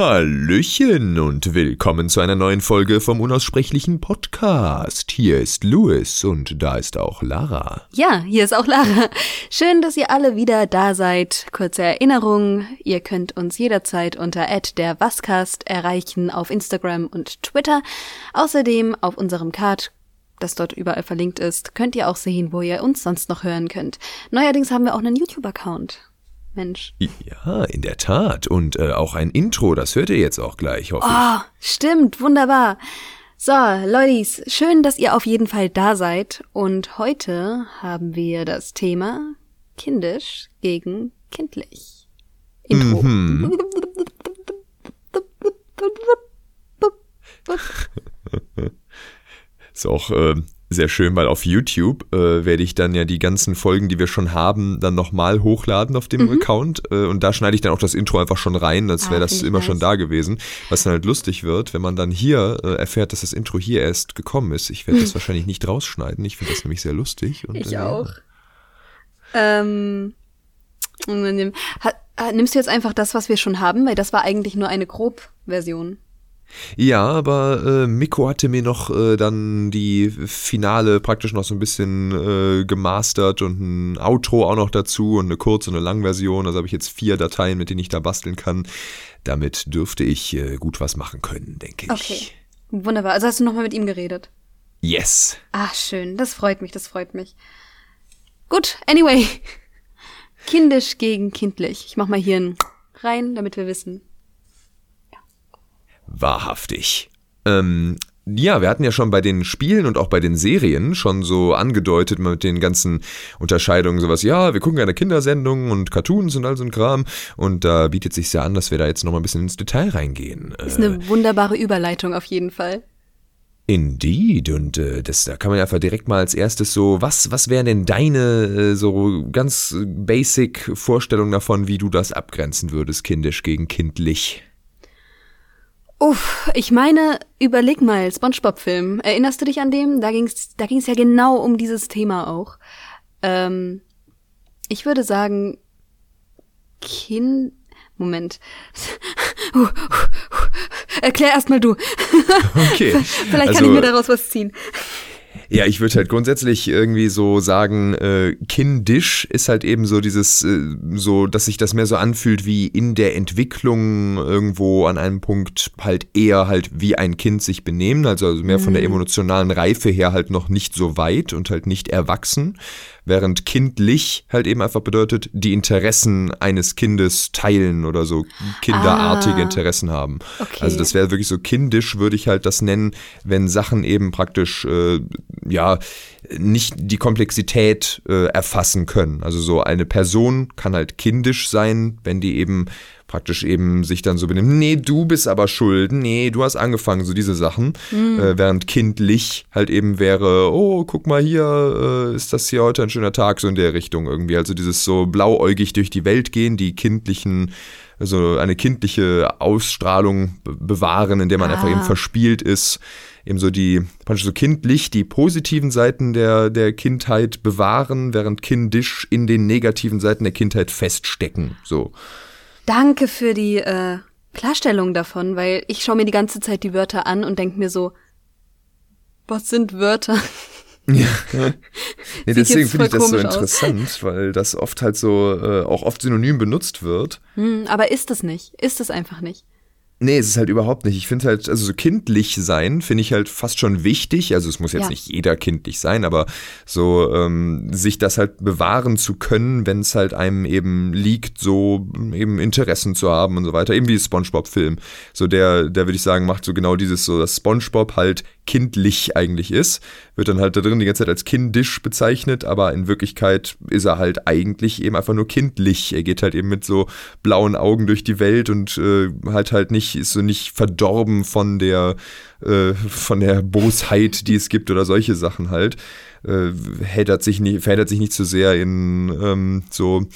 Hallöchen und willkommen zu einer neuen Folge vom unaussprechlichen Podcast. Hier ist Louis und da ist auch Lara. Ja, hier ist auch Lara. Schön, dass ihr alle wieder da seid. Kurze Erinnerung, ihr könnt uns jederzeit unter der Wascast erreichen auf Instagram und Twitter. Außerdem auf unserem Card das dort überall verlinkt ist, könnt ihr auch sehen, wo ihr uns sonst noch hören könnt. Neuerdings haben wir auch einen YouTube-Account. Mensch. Ja, in der Tat. Und äh, auch ein Intro, das hört ihr jetzt auch gleich, hoffe oh, ich. stimmt, wunderbar. So, Leutis, schön, dass ihr auf jeden Fall da seid. Und heute haben wir das Thema kindisch gegen kindlich. Intro. Mhm. Ist auch äh, sehr schön, weil auf YouTube äh, werde ich dann ja die ganzen Folgen, die wir schon haben, dann nochmal hochladen auf dem mhm. Account. Äh, und da schneide ich dann auch das Intro einfach schon rein, als wäre ah, das immer nice. schon da gewesen. Was dann halt lustig wird, wenn man dann hier äh, erfährt, dass das Intro hier erst gekommen ist. Ich werde das wahrscheinlich nicht rausschneiden. Ich finde das nämlich sehr lustig. Und, ich äh, auch. Ähm, nimmst du jetzt einfach das, was wir schon haben? Weil das war eigentlich nur eine Grobversion. Ja, aber äh, Miko hatte mir noch äh, dann die Finale praktisch noch so ein bisschen äh, gemastert und ein Outro auch noch dazu und eine kurze und eine Langversion. Also habe ich jetzt vier Dateien, mit denen ich da basteln kann. Damit dürfte ich äh, gut was machen können, denke ich. Okay. Wunderbar. Also hast du nochmal mit ihm geredet? Yes. Ach, schön. Das freut mich, das freut mich. Gut, anyway. Kindisch gegen kindlich. Ich mach mal hier ein rein, damit wir wissen. Wahrhaftig. Ähm, ja, wir hatten ja schon bei den Spielen und auch bei den Serien schon so angedeutet mit den ganzen Unterscheidungen, sowas, ja, wir gucken gerne Kindersendungen und Cartoons und all so ein Kram. Und da bietet sich ja an, dass wir da jetzt nochmal ein bisschen ins Detail reingehen. Ist eine äh, wunderbare Überleitung auf jeden Fall. Indeed, und äh, das, da kann man einfach direkt mal als erstes so, was, was wären denn deine äh, so ganz basic Vorstellungen davon, wie du das abgrenzen würdest, kindisch gegen kindlich? Uff, ich meine, überleg mal, SpongeBob-Film. Erinnerst du dich an dem? Da ging's, da ging's ja genau um dieses Thema auch. Ähm, ich würde sagen, Kind. Moment. Uh, uh, uh, Erklär erst mal du. Okay. Vielleicht also, kann ich mir daraus was ziehen. Ja, ich würde halt grundsätzlich irgendwie so sagen, äh, kindisch ist halt eben so dieses, äh, so, dass sich das mehr so anfühlt wie in der Entwicklung irgendwo an einem Punkt halt eher halt wie ein Kind sich benehmen, also mehr von der mhm. emotionalen Reife her halt noch nicht so weit und halt nicht erwachsen während kindlich halt eben einfach bedeutet, die Interessen eines Kindes teilen oder so kinderartige ah, Interessen haben. Okay. Also das wäre wirklich so kindisch, würde ich halt das nennen, wenn Sachen eben praktisch, äh, ja, nicht die Komplexität äh, erfassen können. Also so eine Person kann halt kindisch sein, wenn die eben praktisch eben sich dann so benimmt, nee, du bist aber schuld, nee, du hast angefangen, so diese Sachen. Mhm. Äh, während kindlich halt eben wäre, oh, guck mal hier, äh, ist das hier heute ein schöner Tag, so in der Richtung irgendwie. Also dieses so blauäugig durch die Welt gehen, die kindlichen, also eine kindliche Ausstrahlung bewahren, in der man ah. einfach eben verspielt ist eben so die, praktisch so kindlich die positiven Seiten der, der Kindheit bewahren, während kindisch in den negativen Seiten der Kindheit feststecken. So. Danke für die äh, Klarstellung davon, weil ich schaue mir die ganze Zeit die Wörter an und denke mir so, was sind Wörter? Ja. nee, deswegen finde ich das so interessant, aus. weil das oft halt so äh, auch oft synonym benutzt wird. Hm, aber ist es nicht? Ist es einfach nicht? Nee, es ist halt überhaupt nicht. Ich finde halt, also so kindlich sein finde ich halt fast schon wichtig. Also es muss jetzt ja. nicht jeder kindlich sein, aber so ähm, sich das halt bewahren zu können, wenn es halt einem eben liegt, so eben Interessen zu haben und so weiter. Eben wie SpongeBob-Film. So der, der würde ich sagen, macht so genau dieses, so dass SpongeBob halt kindlich eigentlich ist. Wird dann halt da drin die ganze Zeit als kindisch bezeichnet, aber in Wirklichkeit ist er halt eigentlich eben einfach nur kindlich. Er geht halt eben mit so blauen Augen durch die Welt und äh, halt halt nicht ist so nicht verdorben von der, äh, von der Bosheit, die es gibt oder solche Sachen halt. Äh, sich nicht, verheddert sich nicht zu so sehr in ähm, so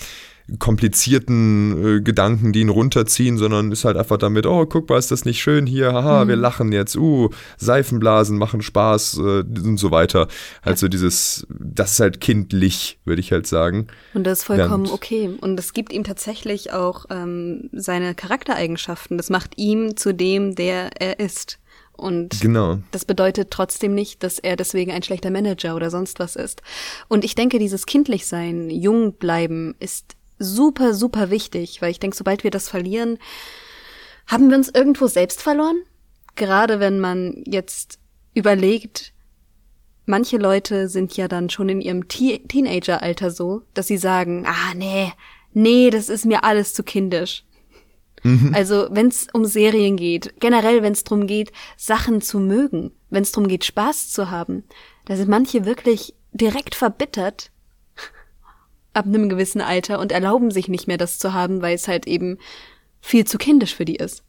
komplizierten äh, Gedanken, die ihn runterziehen, sondern ist halt einfach damit, oh, guck mal, ist das nicht schön hier, haha, mhm. wir lachen jetzt, uh, Seifenblasen machen Spaß äh, und so weiter. Halt so dieses, das ist halt kindlich, würde ich halt sagen. Und das ist vollkommen Während, okay. Und es gibt ihm tatsächlich auch ähm, seine Charaktereigenschaften. Das macht ihm zu dem, der er ist. Und genau. das bedeutet trotzdem nicht, dass er deswegen ein schlechter Manager oder sonst was ist. Und ich denke, dieses Kindlichsein, jung bleiben, ist super, super wichtig, weil ich denke, sobald wir das verlieren, haben wir uns irgendwo selbst verloren. Gerade wenn man jetzt überlegt, manche Leute sind ja dann schon in ihrem Te Teenageralter so, dass sie sagen, ah nee, nee, das ist mir alles zu kindisch. Mhm. Also wenn es um Serien geht, generell wenn es darum geht, Sachen zu mögen, wenn es darum geht, Spaß zu haben, da sind manche wirklich direkt verbittert ab einem gewissen Alter und erlauben sich nicht mehr das zu haben, weil es halt eben viel zu kindisch für die ist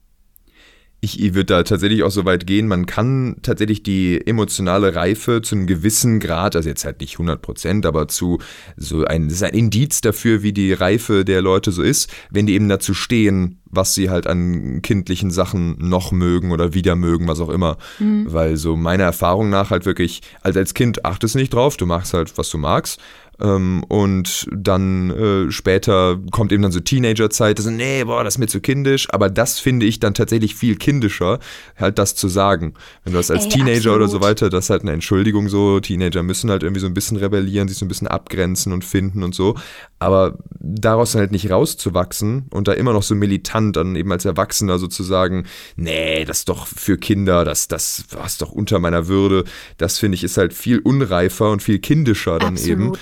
ich würde da tatsächlich auch so weit gehen, man kann tatsächlich die emotionale Reife zu einem gewissen Grad, also jetzt halt nicht 100 Prozent, aber zu so ein, das ist ein Indiz dafür, wie die Reife der Leute so ist, wenn die eben dazu stehen, was sie halt an kindlichen Sachen noch mögen oder wieder mögen, was auch immer. Mhm. Weil so meiner Erfahrung nach halt wirklich, also als Kind achtest nicht drauf, du machst halt, was du magst. Ähm, und dann äh, später kommt eben dann so Teenagerzeit, so, nee, boah, das ist mir zu kindisch. Aber das finde ich dann tatsächlich viel kindischer, halt das zu sagen. Wenn du das als Ey, Teenager absolut. oder so weiter, das ist halt eine Entschuldigung so. Teenager müssen halt irgendwie so ein bisschen rebellieren, sich so ein bisschen abgrenzen und finden und so. Aber daraus dann halt nicht rauszuwachsen und da immer noch so militant dann eben als Erwachsener sozusagen, nee, das ist doch für Kinder, das, das war doch unter meiner Würde. Das finde ich ist halt viel unreifer und viel kindischer dann absolut. eben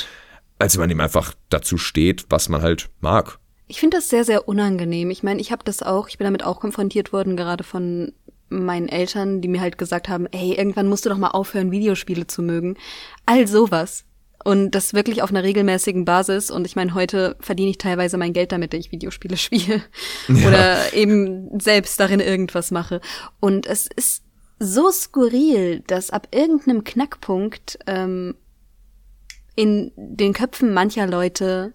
als wenn man ihm einfach dazu steht, was man halt mag. Ich finde das sehr, sehr unangenehm. Ich meine, ich habe das auch, ich bin damit auch konfrontiert worden, gerade von meinen Eltern, die mir halt gesagt haben, ey, irgendwann musst du doch mal aufhören, Videospiele zu mögen. All sowas. Und das wirklich auf einer regelmäßigen Basis. Und ich meine, heute verdiene ich teilweise mein Geld damit, dass ich Videospiele spiele. Ja. Oder eben selbst darin irgendwas mache. Und es ist so skurril, dass ab irgendeinem Knackpunkt ähm, in den Köpfen mancher Leute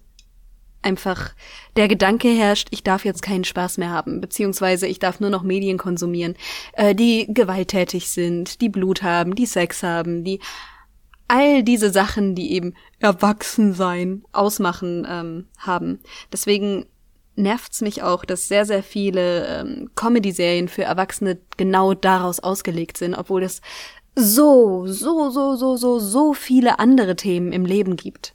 einfach der Gedanke herrscht, ich darf jetzt keinen Spaß mehr haben, beziehungsweise ich darf nur noch Medien konsumieren, äh, die gewalttätig sind, die Blut haben, die Sex haben, die all diese Sachen, die eben Erwachsensein ausmachen, ähm, haben. Deswegen nervt's mich auch, dass sehr, sehr viele ähm, Comedy-Serien für Erwachsene genau daraus ausgelegt sind, obwohl das so, so, so, so, so, so viele andere Themen im Leben gibt.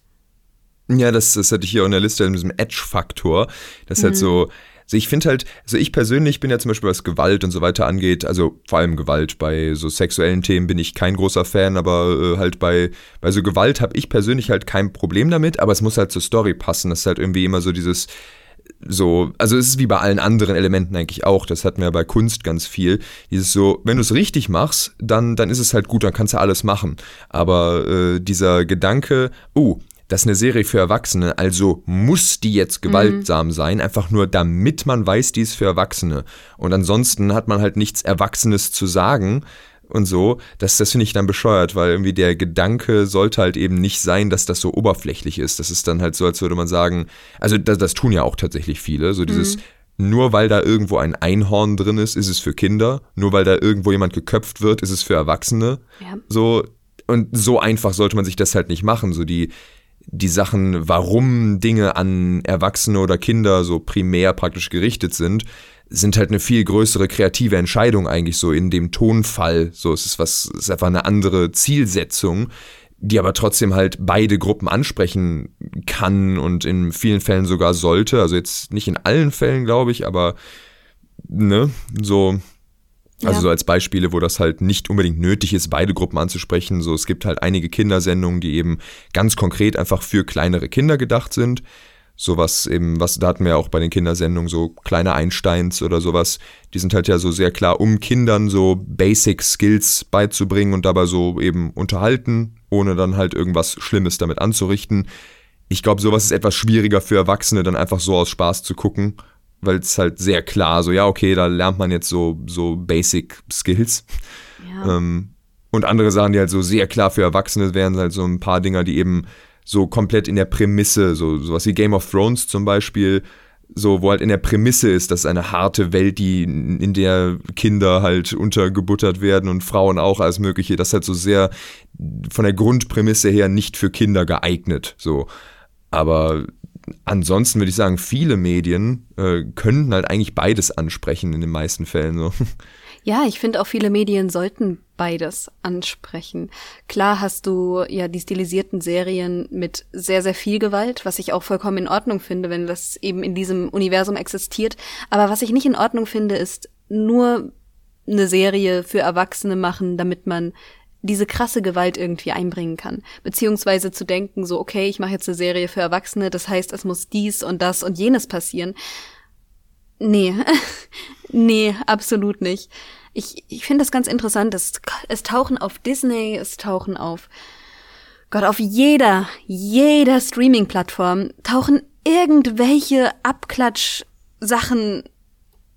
Ja, das, das hatte ich hier in der Liste in diesem Edge-Faktor. Das ist halt mhm. halt so, also ich finde halt, also ich persönlich bin ja zum Beispiel, was Gewalt und so weiter angeht, also vor allem Gewalt, bei so sexuellen Themen bin ich kein großer Fan, aber äh, halt bei, bei so Gewalt habe ich persönlich halt kein Problem damit, aber es muss halt zur Story passen. Das ist halt irgendwie immer so dieses, so, also es ist wie bei allen anderen Elementen eigentlich auch, das hatten wir bei Kunst ganz viel, dieses so, wenn du es richtig machst, dann, dann ist es halt gut, dann kannst du alles machen. Aber äh, dieser Gedanke, oh, das ist eine Serie für Erwachsene, also muss die jetzt gewaltsam mhm. sein, einfach nur damit man weiß, die ist für Erwachsene. Und ansonsten hat man halt nichts Erwachsenes zu sagen, und so, das, das finde ich dann bescheuert, weil irgendwie der Gedanke sollte halt eben nicht sein, dass das so oberflächlich ist. Das ist dann halt so, als würde man sagen, also das, das tun ja auch tatsächlich viele, so dieses, mhm. nur weil da irgendwo ein Einhorn drin ist, ist es für Kinder, nur weil da irgendwo jemand geköpft wird, ist es für Erwachsene. Ja. So, und so einfach sollte man sich das halt nicht machen. So die, die Sachen, warum Dinge an Erwachsene oder Kinder so primär praktisch gerichtet sind, sind halt eine viel größere kreative Entscheidung eigentlich so in dem Tonfall. So es ist was, es ist einfach eine andere Zielsetzung, die aber trotzdem halt beide Gruppen ansprechen kann und in vielen Fällen sogar sollte. Also jetzt nicht in allen Fällen, glaube ich, aber ne, so. Also ja. so als Beispiele, wo das halt nicht unbedingt nötig ist, beide Gruppen anzusprechen. So, es gibt halt einige Kindersendungen, die eben ganz konkret einfach für kleinere Kinder gedacht sind sowas eben, was, da hatten wir ja auch bei den Kindersendungen so kleine Einsteins oder sowas, die sind halt ja so sehr klar, um Kindern so Basic Skills beizubringen und dabei so eben unterhalten, ohne dann halt irgendwas Schlimmes damit anzurichten. Ich glaube, sowas ist etwas schwieriger für Erwachsene, dann einfach so aus Spaß zu gucken, weil es halt sehr klar so, ja, okay, da lernt man jetzt so, so Basic Skills. Ja. Ähm, und andere Sachen, die halt so sehr klar für Erwachsene wären, halt so ein paar Dinger, die eben so komplett in der Prämisse, so sowas wie Game of Thrones zum Beispiel, so, wo halt in der Prämisse ist, dass eine harte Welt, die in der Kinder halt untergebuttert werden und Frauen auch als mögliche, das ist halt so sehr von der Grundprämisse her nicht für Kinder geeignet. So. Aber ansonsten würde ich sagen, viele Medien äh, könnten halt eigentlich beides ansprechen in den meisten Fällen. So. Ja, ich finde auch viele Medien sollten beides ansprechen. Klar hast du ja die stilisierten Serien mit sehr, sehr viel Gewalt, was ich auch vollkommen in Ordnung finde, wenn das eben in diesem Universum existiert. Aber was ich nicht in Ordnung finde, ist nur eine Serie für Erwachsene machen, damit man diese krasse Gewalt irgendwie einbringen kann. Beziehungsweise zu denken, so, okay, ich mache jetzt eine Serie für Erwachsene, das heißt, es muss dies und das und jenes passieren. Nee, nee, absolut nicht. Ich, ich finde das ganz interessant. Es, es tauchen auf Disney, es tauchen auf Gott, auf jeder, jeder Streaming-Plattform tauchen irgendwelche Abklatsch-Sachen,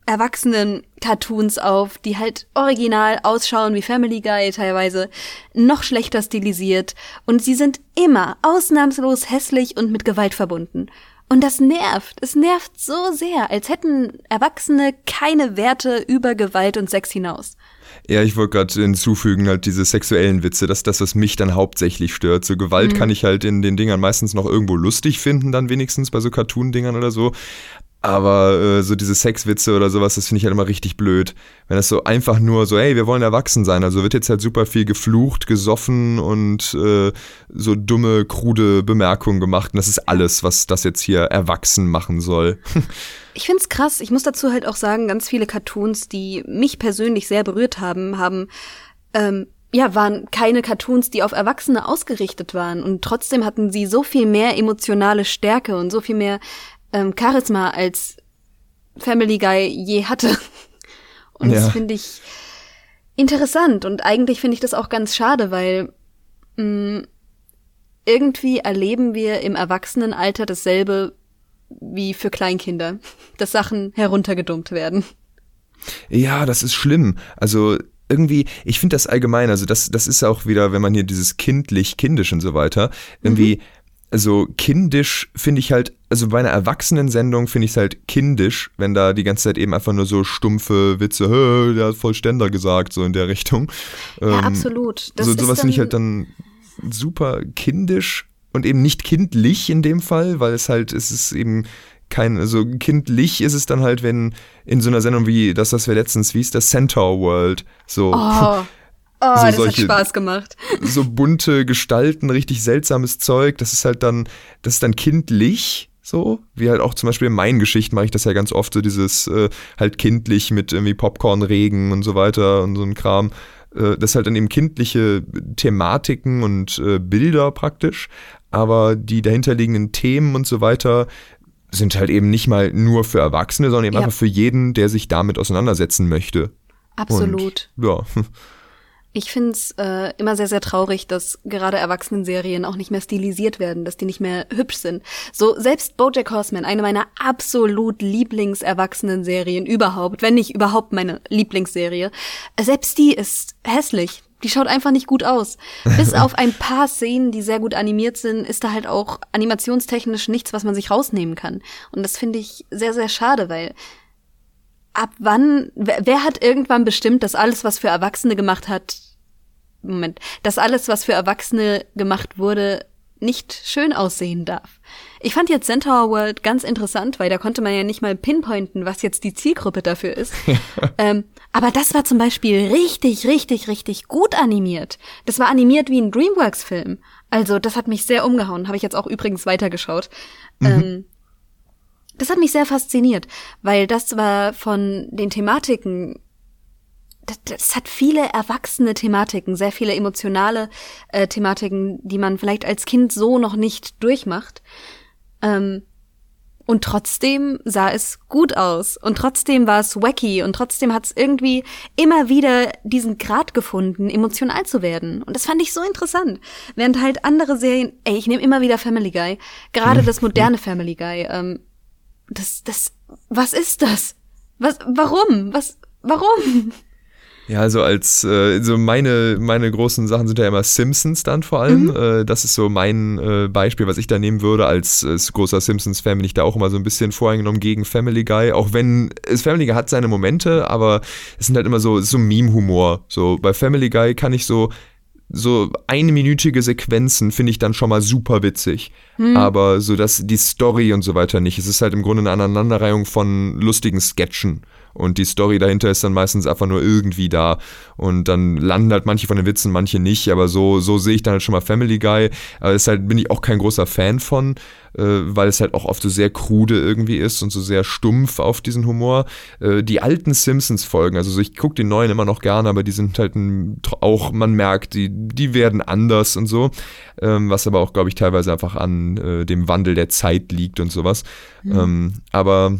Erwachsenen-Cartoons auf, die halt original ausschauen wie Family Guy teilweise, noch schlechter stilisiert und sie sind immer ausnahmslos hässlich und mit Gewalt verbunden. Und das nervt. Es nervt so sehr, als hätten Erwachsene keine Werte über Gewalt und Sex hinaus. Ja, ich wollte gerade hinzufügen, halt diese sexuellen Witze, das ist das, was mich dann hauptsächlich stört. So Gewalt mhm. kann ich halt in den Dingern meistens noch irgendwo lustig finden, dann wenigstens bei so Cartoon-Dingern oder so. Aber äh, so diese Sexwitze oder sowas, das finde ich halt immer richtig blöd. Wenn das so einfach nur so, ey, wir wollen erwachsen sein. Also wird jetzt halt super viel geflucht, gesoffen und äh, so dumme, krude Bemerkungen gemacht. Und das ist alles, was das jetzt hier erwachsen machen soll. ich finde es krass. Ich muss dazu halt auch sagen, ganz viele Cartoons, die mich persönlich sehr berührt haben, haben ähm, ja, waren keine Cartoons, die auf Erwachsene ausgerichtet waren. Und trotzdem hatten sie so viel mehr emotionale Stärke und so viel mehr ähm, Charisma als Family Guy je hatte. Und ja. das finde ich interessant. Und eigentlich finde ich das auch ganz schade, weil mh, mm, irgendwie erleben wir im Erwachsenenalter dasselbe wie für Kleinkinder, dass Sachen heruntergedummt werden. Ja, das ist schlimm. Also irgendwie, ich finde das allgemein, also das, das ist auch wieder, wenn man hier dieses kindlich, kindisch und so weiter, irgendwie, mhm also kindisch finde ich halt, also bei einer Erwachsenensendung finde ich es halt kindisch, wenn da die ganze Zeit eben einfach nur so stumpfe Witze, der hat voll Ständer gesagt, so in der Richtung. Ja, ähm, absolut. Das so, sowas finde ich halt dann super kindisch und eben nicht kindlich in dem Fall, weil es halt, es ist eben kein, also kindlich ist es dann halt, wenn in so einer Sendung wie das, was wir letztens, wie ist das Centaur World, so. Oh. Oh, so das solche, hat Spaß gemacht. So bunte Gestalten, richtig seltsames Zeug. Das ist halt dann, das ist dann kindlich, so. Wie halt auch zum Beispiel in meinen Geschichten mache ich das ja ganz oft, so dieses äh, halt kindlich mit irgendwie Popcornregen und so weiter und so ein Kram. Äh, das halt dann eben kindliche Thematiken und äh, Bilder praktisch. Aber die dahinterliegenden Themen und so weiter sind halt eben nicht mal nur für Erwachsene, sondern eben ja. einfach für jeden, der sich damit auseinandersetzen möchte. Absolut. Und, ja. Ich finde es äh, immer sehr, sehr traurig, dass gerade Erwachsenenserien auch nicht mehr stilisiert werden, dass die nicht mehr hübsch sind. So, selbst Bojack Horseman, eine meiner absolut Lieblings-Erwachsenen-Serien überhaupt, wenn nicht überhaupt meine Lieblingsserie, selbst die ist hässlich. Die schaut einfach nicht gut aus. Bis auf ein paar Szenen, die sehr gut animiert sind, ist da halt auch animationstechnisch nichts, was man sich rausnehmen kann. Und das finde ich sehr, sehr schade, weil ab wann, wer, wer, hat irgendwann bestimmt, dass alles, was für Erwachsene gemacht hat, Moment, dass alles, was für Erwachsene gemacht wurde, nicht schön aussehen darf. Ich fand jetzt Centaur World ganz interessant, weil da konnte man ja nicht mal pinpointen, was jetzt die Zielgruppe dafür ist. ähm, aber das war zum Beispiel richtig, richtig, richtig gut animiert. Das war animiert wie ein DreamWorks-Film. Also das hat mich sehr umgehauen. Habe ich jetzt auch übrigens weitergeschaut. Mhm. Ähm, das hat mich sehr fasziniert, weil das war von den Thematiken das, hat viele erwachsene Thematiken, sehr viele emotionale äh, Thematiken, die man vielleicht als Kind so noch nicht durchmacht. Ähm, und trotzdem sah es gut aus. Und trotzdem war es wacky. Und trotzdem hat es irgendwie immer wieder diesen Grad gefunden, emotional zu werden. Und das fand ich so interessant. Während halt andere Serien, ey, ich nehme immer wieder Family Guy. Gerade das moderne Family Guy. Ähm, das, das, was ist das? Was, warum? Was, warum? Ja, also als äh, so meine meine großen Sachen sind ja immer Simpsons dann vor allem. Mhm. Äh, das ist so mein äh, Beispiel, was ich da nehmen würde. Als, als großer Simpsons-Fan bin ich da auch immer so ein bisschen voreingenommen gegen Family Guy. Auch wenn es Family Guy hat seine Momente, aber es sind halt immer so so Meme-Humor. So bei Family Guy kann ich so so einminütige Sequenzen finde ich dann schon mal super witzig. Hm. Aber so dass die Story und so weiter nicht. Es ist halt im Grunde eine Aneinanderreihung von lustigen Sketchen. Und die Story dahinter ist dann meistens einfach nur irgendwie da. Und dann landen halt manche von den Witzen, manche nicht. Aber so, so sehe ich dann halt schon mal Family Guy. Aber deshalb bin ich auch kein großer Fan von, äh, weil es halt auch oft so sehr krude irgendwie ist und so sehr stumpf auf diesen Humor. Äh, die alten Simpsons-Folgen, also so, ich gucke die neuen immer noch gerne, aber die sind halt ein, auch, man merkt, die, die werden anders und so. Ähm, was aber auch, glaube ich, teilweise einfach an äh, dem Wandel der Zeit liegt und sowas. Mhm. Ähm, aber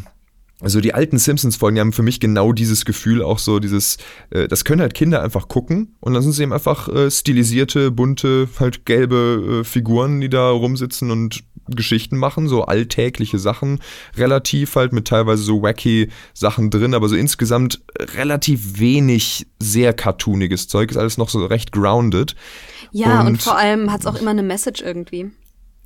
also die alten Simpsons-Folgen haben für mich genau dieses Gefühl, auch so dieses, äh, das können halt Kinder einfach gucken und dann sind sie eben einfach äh, stilisierte, bunte, halt gelbe äh, Figuren, die da rumsitzen und Geschichten machen, so alltägliche Sachen, relativ halt mit teilweise so wacky Sachen drin, aber so insgesamt relativ wenig sehr cartooniges Zeug, ist alles noch so recht grounded. Ja, und, und vor allem hat es auch immer eine Message irgendwie.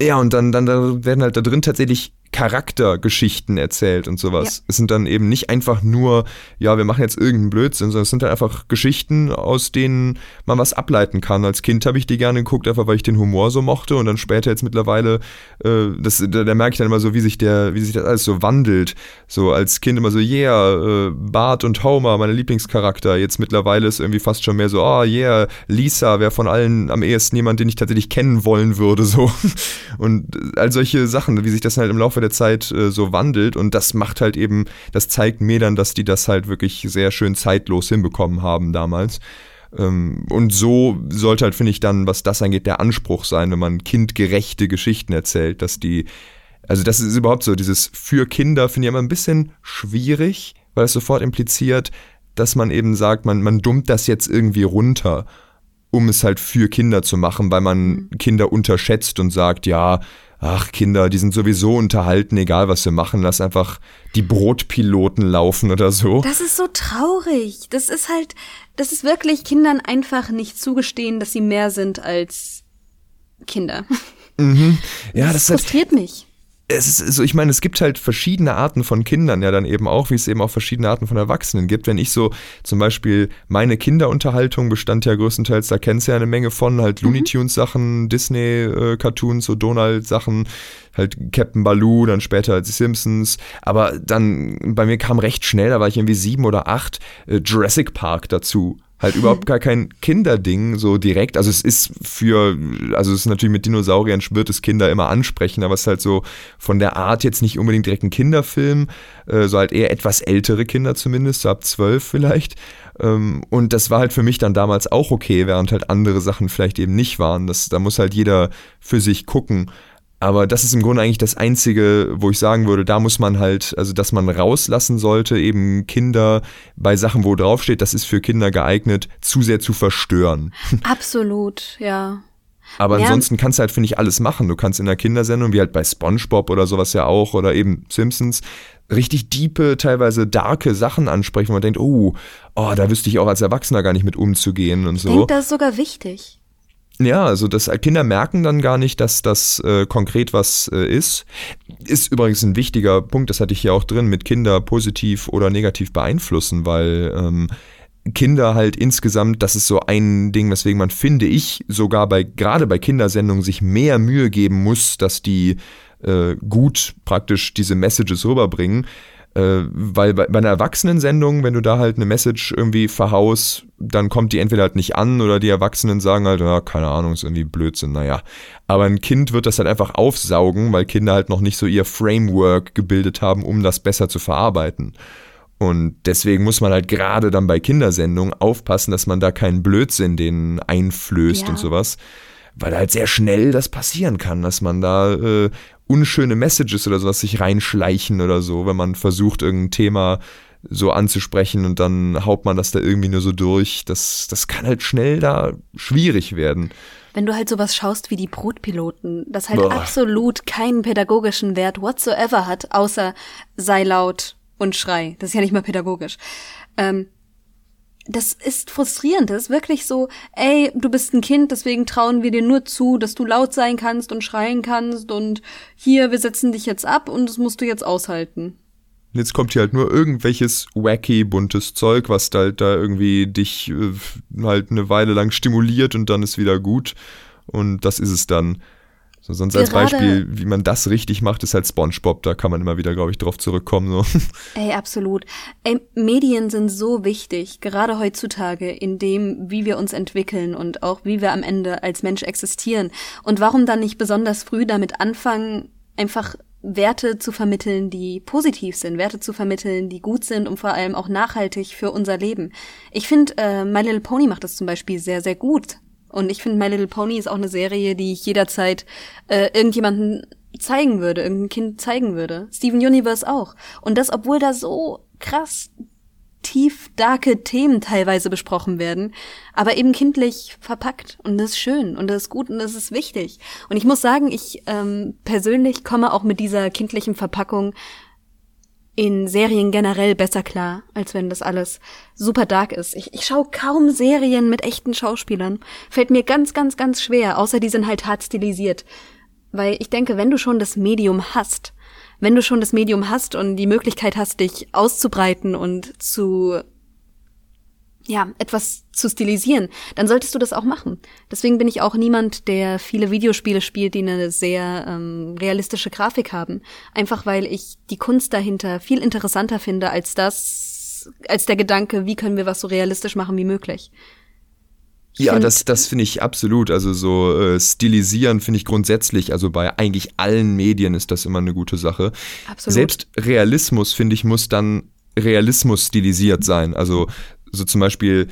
Ja, und dann, dann da werden halt da drin tatsächlich Charaktergeschichten erzählt und sowas. Ja. Es sind dann eben nicht einfach nur, ja, wir machen jetzt irgendeinen Blödsinn, sondern es sind dann einfach Geschichten, aus denen man was ableiten kann. Als Kind habe ich die gerne geguckt, einfach weil ich den Humor so mochte und dann später jetzt mittlerweile, äh, das, da, da merke ich dann immer so, wie sich der, wie sich das alles so wandelt. So als Kind immer so, yeah, äh, Bart und Homer, meine Lieblingscharakter. Jetzt mittlerweile ist irgendwie fast schon mehr so, oh yeah, Lisa wäre von allen am ehesten jemand, den ich tatsächlich kennen wollen würde, so. Und all solche Sachen, wie sich das halt im Laufe der Zeit äh, so wandelt und das macht halt eben, das zeigt mir dann, dass die das halt wirklich sehr schön zeitlos hinbekommen haben damals. Ähm, und so sollte halt, finde ich, dann, was das angeht, der Anspruch sein, wenn man kindgerechte Geschichten erzählt, dass die, also das ist überhaupt so, dieses für Kinder finde ich immer ein bisschen schwierig, weil es sofort impliziert, dass man eben sagt, man, man dummt das jetzt irgendwie runter um es halt für Kinder zu machen, weil man mhm. Kinder unterschätzt und sagt, ja, ach Kinder, die sind sowieso unterhalten, egal was wir machen, lass einfach die Brotpiloten laufen oder so. Das ist so traurig. Das ist halt, das ist wirklich Kindern einfach nicht zugestehen, dass sie mehr sind als Kinder. Mhm. Ja, das, das frustriert halt, mich es ist so, ich meine, es gibt halt verschiedene Arten von Kindern ja dann eben auch, wie es eben auch verschiedene Arten von Erwachsenen gibt. Wenn ich so zum Beispiel meine Kinderunterhaltung bestand ja größtenteils, da kennst du ja eine Menge von, halt mhm. Looney Tunes Sachen, Disney äh, Cartoons, so Donald Sachen, halt Captain Baloo, dann später halt die Simpsons. Aber dann bei mir kam recht schnell, da war ich irgendwie sieben oder acht, äh, Jurassic Park dazu halt überhaupt gar kein Kinderding so direkt. Also es ist für, also es ist natürlich mit Dinosauriern wird es Kinder immer ansprechen, aber es ist halt so von der Art jetzt nicht unbedingt direkt ein Kinderfilm, äh, so halt eher etwas ältere Kinder zumindest, so ab zwölf vielleicht. Ähm, und das war halt für mich dann damals auch okay, während halt andere Sachen vielleicht eben nicht waren. Das, da muss halt jeder für sich gucken. Aber das ist im Grunde eigentlich das Einzige, wo ich sagen würde, da muss man halt, also dass man rauslassen sollte, eben Kinder bei Sachen, wo draufsteht, das ist für Kinder geeignet, zu sehr zu verstören. Absolut, ja. Aber ja. ansonsten kannst du halt, finde ich, alles machen. Du kannst in der Kindersendung, wie halt bei SpongeBob oder sowas ja auch, oder eben Simpsons, richtig diepe, teilweise darke Sachen ansprechen, wo man denkt, oh, oh, da wüsste ich auch als Erwachsener gar nicht mit umzugehen und so. Ich denke, das ist sogar wichtig. Ja, also das Kinder merken dann gar nicht, dass das äh, konkret was äh, ist. Ist übrigens ein wichtiger Punkt, das hatte ich hier auch drin, mit Kinder positiv oder negativ beeinflussen, weil ähm, Kinder halt insgesamt, das ist so ein Ding, weswegen man, finde ich, sogar bei, gerade bei Kindersendungen sich mehr Mühe geben muss, dass die äh, gut praktisch diese Messages rüberbringen. Äh, weil bei, bei einer Erwachsenensendung, wenn du da halt eine Message irgendwie verhaust, dann kommt die entweder halt nicht an oder die Erwachsenen sagen halt, ja, keine Ahnung, ist irgendwie Blödsinn, naja. Aber ein Kind wird das halt einfach aufsaugen, weil Kinder halt noch nicht so ihr Framework gebildet haben, um das besser zu verarbeiten. Und deswegen muss man halt gerade dann bei Kindersendungen aufpassen, dass man da keinen Blödsinn denen einflößt ja. und sowas. Weil halt sehr schnell das passieren kann, dass man da äh, unschöne Messages oder sowas sich reinschleichen oder so, wenn man versucht, irgendein Thema so anzusprechen und dann haut man das da irgendwie nur so durch. Das, das kann halt schnell da schwierig werden. Wenn du halt sowas schaust wie die Brotpiloten, das halt Boah. absolut keinen pädagogischen Wert whatsoever hat, außer sei laut und schrei. Das ist ja nicht mal pädagogisch. Ähm, das ist frustrierend. Das ist wirklich so, ey, du bist ein Kind, deswegen trauen wir dir nur zu, dass du laut sein kannst und schreien kannst und hier, wir setzen dich jetzt ab und das musst du jetzt aushalten. Jetzt kommt hier halt nur irgendwelches wacky buntes Zeug, was halt da irgendwie dich äh, halt eine Weile lang stimuliert und dann ist wieder gut. Und das ist es dann. So, sonst Gerade, als Beispiel, wie man das richtig macht, ist halt SpongeBob. Da kann man immer wieder, glaube ich, drauf zurückkommen. So. Ey, absolut. Ey, Medien sind so wichtig, gerade heutzutage, in dem, wie wir uns entwickeln und auch wie wir am Ende als Mensch existieren. Und warum dann nicht besonders früh damit anfangen, einfach Werte zu vermitteln, die positiv sind, Werte zu vermitteln, die gut sind und vor allem auch nachhaltig für unser Leben. Ich finde, äh, My Little Pony macht das zum Beispiel sehr, sehr gut. Und ich finde, My Little Pony ist auch eine Serie, die ich jederzeit äh, irgendjemanden zeigen würde, irgendein Kind zeigen würde. Steven Universe auch. Und das, obwohl da so krass tief darke Themen teilweise besprochen werden, aber eben kindlich verpackt. Und das ist schön und das ist gut und das ist wichtig. Und ich muss sagen, ich ähm, persönlich komme auch mit dieser kindlichen Verpackung in Serien generell besser klar, als wenn das alles super dark ist. Ich, ich schaue kaum Serien mit echten Schauspielern. Fällt mir ganz, ganz, ganz schwer, außer die sind halt hart stilisiert. Weil ich denke, wenn du schon das Medium hast, wenn du schon das Medium hast und die Möglichkeit hast, dich auszubreiten und zu ja, etwas zu stilisieren, dann solltest du das auch machen. Deswegen bin ich auch niemand, der viele Videospiele spielt, die eine sehr ähm, realistische Grafik haben. Einfach weil ich die Kunst dahinter viel interessanter finde als das, als der Gedanke, wie können wir was so realistisch machen wie möglich. Ja, das, das finde ich absolut. Also so äh, stilisieren finde ich grundsätzlich, also bei eigentlich allen Medien ist das immer eine gute Sache. Absolut. Selbst Realismus, finde ich, muss dann Realismus stilisiert sein. Also so zum Beispiel,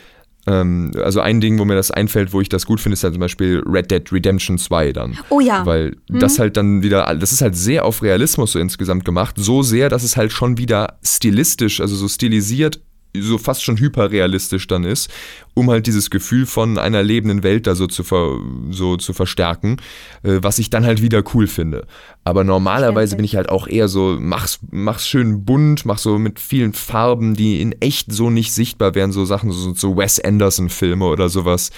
ähm, also ein Ding, wo mir das einfällt, wo ich das gut finde, ist halt zum Beispiel Red Dead Redemption 2 dann. Oh ja. Weil mhm. das halt dann wieder, das ist halt sehr auf Realismus so insgesamt gemacht. So sehr, dass es halt schon wieder stilistisch, also so stilisiert so fast schon hyperrealistisch dann ist, um halt dieses Gefühl von einer lebenden Welt da so zu, ver, so zu verstärken, äh, was ich dann halt wieder cool finde. Aber normalerweise bin ich halt auch eher so, mach's, mach's schön bunt, mach so mit vielen Farben, die in echt so nicht sichtbar wären, so Sachen, so, so Wes Anderson-Filme oder sowas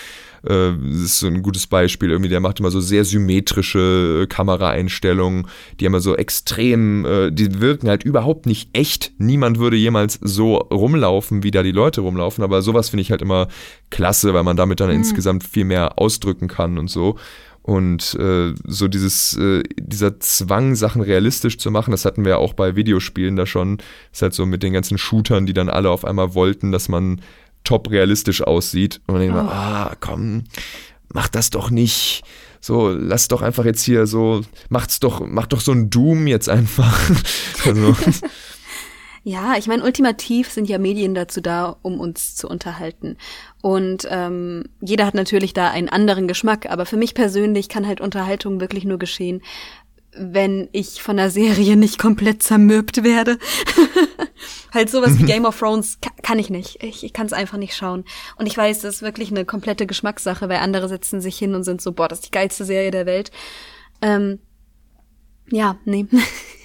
äh, ist so ein gutes Beispiel. Irgendwie, der macht immer so sehr symmetrische äh, Kameraeinstellungen, die immer so extrem, äh, die wirken halt überhaupt nicht echt. Niemand würde jemals so rumlaufen, wie da die Leute rumlaufen, aber sowas finde ich halt immer klasse, weil man damit dann mhm. insgesamt viel mehr ausdrücken kann und so. Und äh, so dieses, äh, dieser Zwang, Sachen realistisch zu machen, das hatten wir ja auch bei Videospielen da schon. Das ist halt so mit den ganzen Shootern, die dann alle auf einmal wollten, dass man top realistisch aussieht. Und man denkt oh. mal, ah, komm, mach das doch nicht. So, lass doch einfach jetzt hier so, macht's doch, mach doch so ein Doom jetzt einfach. also. Ja, ich meine, ultimativ sind ja Medien dazu da, um uns zu unterhalten. Und ähm, jeder hat natürlich da einen anderen Geschmack, aber für mich persönlich kann halt Unterhaltung wirklich nur geschehen, wenn ich von der Serie nicht komplett zermürbt werde. halt sowas wie Game of Thrones kann ich nicht. Ich, ich kann es einfach nicht schauen. Und ich weiß, das ist wirklich eine komplette Geschmackssache, weil andere setzen sich hin und sind so, boah, das ist die geilste Serie der Welt. Ähm, ja, nee.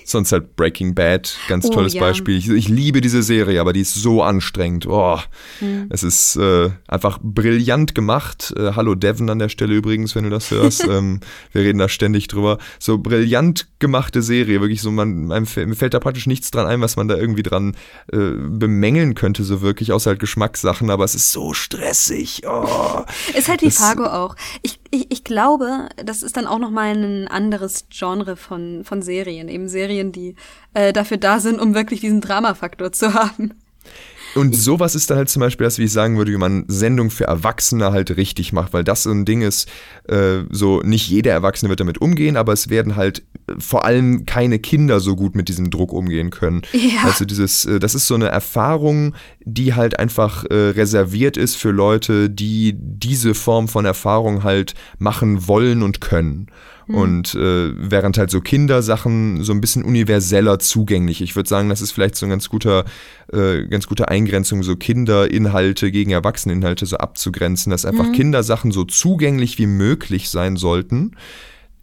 Sonst halt Breaking Bad, ganz oh, tolles ja. Beispiel. Ich, ich, liebe diese Serie, aber die ist so anstrengend. Oh, mhm. Es ist äh, einfach brillant gemacht. Äh, hallo Devon an der Stelle übrigens, wenn du das hörst. ähm, wir reden da ständig drüber. So brillant gemachte Serie, wirklich so, man, mir fällt da praktisch nichts dran ein, was man da irgendwie dran äh, bemängeln könnte, so wirklich, außer halt Geschmackssachen, aber es ist so stressig. Oh, ist halt wie Fargo auch. Ich, ich, ich glaube, das ist dann auch nochmal ein anderes Genre von, von Serien, eben Serien, die äh, dafür da sind, um wirklich diesen Dramafaktor zu haben. Und sowas ist dann halt zum Beispiel das, wie ich sagen würde, wie man Sendung für Erwachsene halt richtig macht, weil das so ein Ding ist, äh, so nicht jeder Erwachsene wird damit umgehen, aber es werden halt äh, vor allem keine Kinder so gut mit diesem Druck umgehen können. Ja. Also dieses, äh, das ist so eine Erfahrung, die halt einfach äh, reserviert ist für Leute, die diese Form von Erfahrung halt machen wollen und können. Mhm. Und äh, während halt so Kindersachen so ein bisschen universeller zugänglich. Ich würde sagen, das ist vielleicht so ein ganz guter, äh, ganz gute Eingrenzung, so Kinderinhalte gegen Erwachseneninhalte so abzugrenzen, dass einfach mhm. Kindersachen so zugänglich wie möglich sein sollten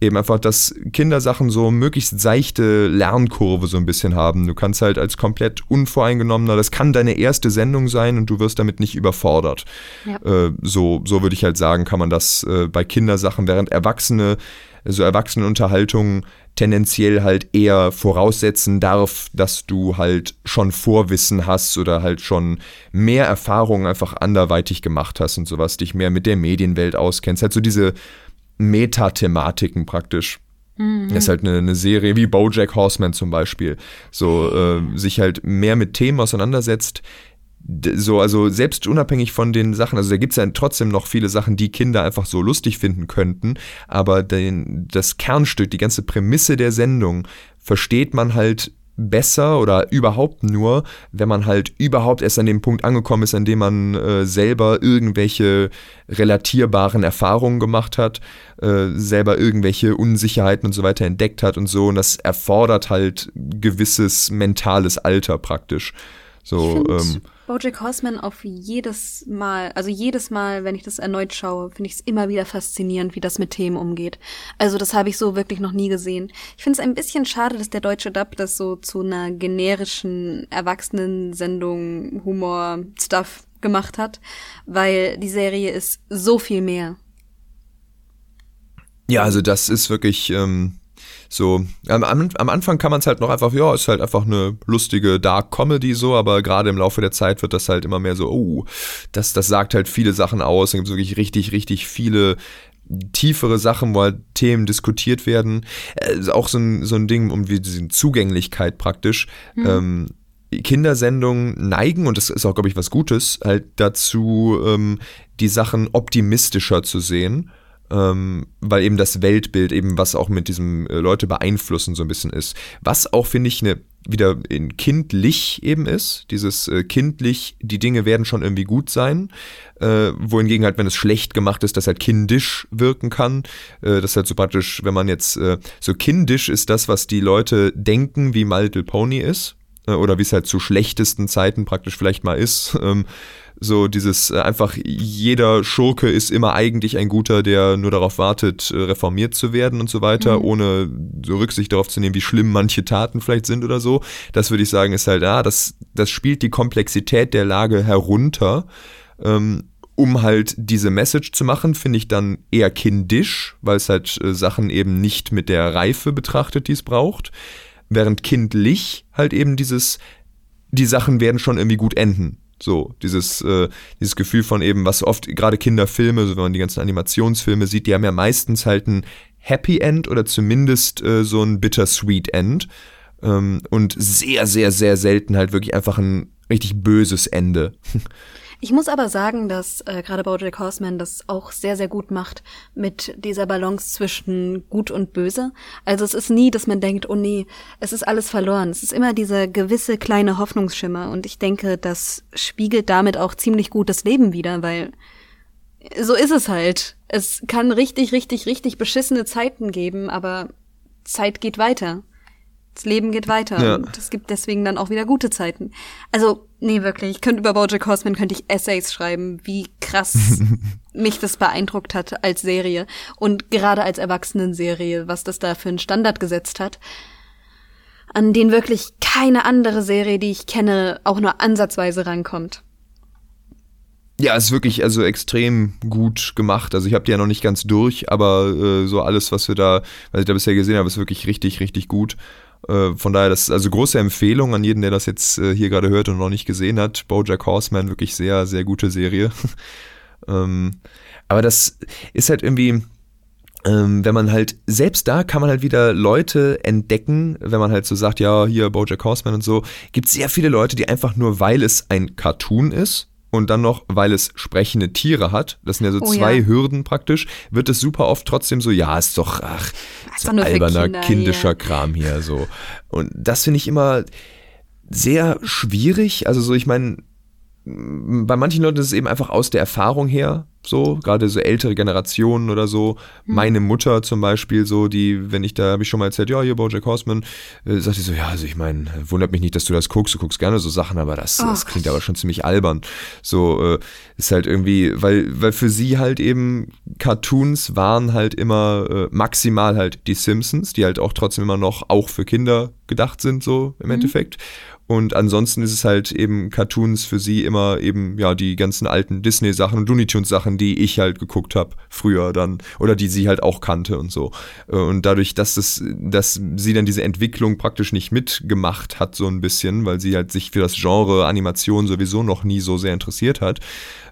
Eben einfach, dass Kindersachen so möglichst seichte Lernkurve so ein bisschen haben. Du kannst halt als komplett unvoreingenommener, das kann deine erste Sendung sein und du wirst damit nicht überfordert. Ja. Äh, so, so würde ich halt sagen, kann man das äh, bei Kindersachen, während Erwachsene, so Erwachsenenunterhaltungen tendenziell halt eher voraussetzen darf, dass du halt schon Vorwissen hast oder halt schon mehr Erfahrungen einfach anderweitig gemacht hast und sowas, dich mehr mit der Medienwelt auskennst. Halt so diese Metathematiken praktisch. Mhm. Das ist halt eine, eine, Serie wie Bojack Horseman zum Beispiel. So, äh, sich halt mehr mit Themen auseinandersetzt, so, also selbst unabhängig von den Sachen, also da gibt es ja trotzdem noch viele Sachen, die Kinder einfach so lustig finden könnten, aber den, das Kernstück, die ganze Prämisse der Sendung versteht man halt besser oder überhaupt nur, wenn man halt überhaupt erst an dem Punkt angekommen ist, an dem man äh, selber irgendwelche relatierbaren Erfahrungen gemacht hat, äh, selber irgendwelche Unsicherheiten und so weiter entdeckt hat und so. Und das erfordert halt gewisses mentales Alter praktisch. So, ähm, Bojack Horseman auf jedes Mal, also jedes Mal, wenn ich das erneut schaue, finde ich es immer wieder faszinierend, wie das mit Themen umgeht. Also das habe ich so wirklich noch nie gesehen. Ich finde es ein bisschen schade, dass der deutsche Dub das so zu einer generischen Erwachsenensendung, Humor, Stuff gemacht hat, weil die Serie ist so viel mehr. Ja, also das ist wirklich ähm, so, am, am Anfang kann man es halt noch einfach, ja, ist halt einfach eine lustige Dark Comedy so, aber gerade im Laufe der Zeit wird das halt immer mehr so, oh, das, das sagt halt viele Sachen aus. Da gibt es wirklich richtig, richtig viele tiefere Sachen, wo halt Themen diskutiert werden. Äh, auch so ein, so ein Ding um diese Zugänglichkeit praktisch. Mhm. Ähm, Kindersendungen neigen, und das ist auch, glaube ich, was Gutes, halt dazu, ähm, die Sachen optimistischer zu sehen ähm, weil eben das Weltbild eben was auch mit diesem äh, Leute beeinflussen so ein bisschen ist. Was auch, finde ich, eine wieder in kindlich eben ist, dieses äh, kindlich, die Dinge werden schon irgendwie gut sein, äh, wohingegen halt, wenn es schlecht gemacht ist, das halt kindisch wirken kann, äh, das halt so praktisch, wenn man jetzt, äh, so kindisch ist das, was die Leute denken, wie My Little Pony ist, äh, oder wie es halt zu schlechtesten Zeiten praktisch vielleicht mal ist, ähm, so dieses äh, einfach jeder Schurke ist immer eigentlich ein guter, der nur darauf wartet, äh, reformiert zu werden und so weiter, mhm. ohne so Rücksicht darauf zu nehmen, wie schlimm manche Taten vielleicht sind oder so. Das würde ich sagen, ist halt, ah, das, das spielt die Komplexität der Lage herunter. Ähm, um halt diese Message zu machen, finde ich dann eher kindisch, weil es halt äh, Sachen eben nicht mit der Reife betrachtet, die es braucht. Während kindlich halt eben dieses, die Sachen werden schon irgendwie gut enden. So, dieses, äh, dieses Gefühl von eben, was oft, gerade Kinderfilme, so wenn man die ganzen Animationsfilme sieht, die haben ja meistens halt ein Happy End oder zumindest äh, so ein Bittersweet End. Ähm, und sehr, sehr, sehr selten halt wirklich einfach ein richtig böses Ende. Ich muss aber sagen, dass äh, gerade Bojack Horseman das auch sehr, sehr gut macht mit dieser Balance zwischen gut und böse. Also es ist nie, dass man denkt, oh nee, es ist alles verloren. Es ist immer dieser gewisse kleine Hoffnungsschimmer und ich denke, das spiegelt damit auch ziemlich gut das Leben wieder, weil so ist es halt. Es kann richtig, richtig, richtig beschissene Zeiten geben, aber Zeit geht weiter. Das Leben geht weiter ja. und es gibt deswegen dann auch wieder gute Zeiten. Also, nee, wirklich, ich könnte über Bojack Horseman könnte ich Essays schreiben, wie krass mich das beeindruckt hat als Serie und gerade als Erwachsenenserie, was das da für einen Standard gesetzt hat, an den wirklich keine andere Serie, die ich kenne, auch nur ansatzweise rankommt. Ja, es ist wirklich also extrem gut gemacht. Also ich habe die ja noch nicht ganz durch, aber äh, so alles, was wir da, was ich da bisher gesehen habe, ist wirklich richtig, richtig gut. Äh, von daher, das ist also große Empfehlung an jeden, der das jetzt äh, hier gerade hört und noch nicht gesehen hat. Bojack Horseman, wirklich sehr, sehr gute Serie. ähm, aber das ist halt irgendwie, ähm, wenn man halt, selbst da kann man halt wieder Leute entdecken, wenn man halt so sagt, ja, hier Bojack Horseman und so, gibt sehr viele Leute, die einfach nur, weil es ein Cartoon ist, und dann noch, weil es sprechende Tiere hat, das sind ja so oh, zwei ja. Hürden praktisch, wird es super oft trotzdem so, ja, ist doch, ach, so alberner, Kinder, kindischer ja. Kram hier so. Und das finde ich immer sehr schwierig. Also so, ich meine, bei manchen Leuten ist es eben einfach aus der Erfahrung her so, gerade so ältere Generationen oder so. Mhm. Meine Mutter zum Beispiel, so, die, wenn ich da, habe ich schon mal erzählt, ja, hier Bojack Horseman, äh, sagt sie so, ja, also ich meine, wundert mich nicht, dass du das guckst, du guckst gerne so Sachen, aber das, das klingt aber schon ziemlich albern. So, äh, ist halt irgendwie, weil, weil für sie halt eben Cartoons waren halt immer äh, maximal halt die Simpsons, die halt auch trotzdem immer noch auch für Kinder gedacht sind, so im mhm. Endeffekt. Und ansonsten ist es halt eben Cartoons für sie immer eben, ja, die ganzen alten Disney-Sachen und Looney Tunes-Sachen, die ich halt geguckt habe früher dann oder die sie halt auch kannte und so. Äh, und dadurch, dass das, dass sie dann diese Entwicklung praktisch nicht mitgemacht hat, so ein bisschen, weil sie halt sich für das Genre Animation sowieso noch nie so sehr interessiert hat,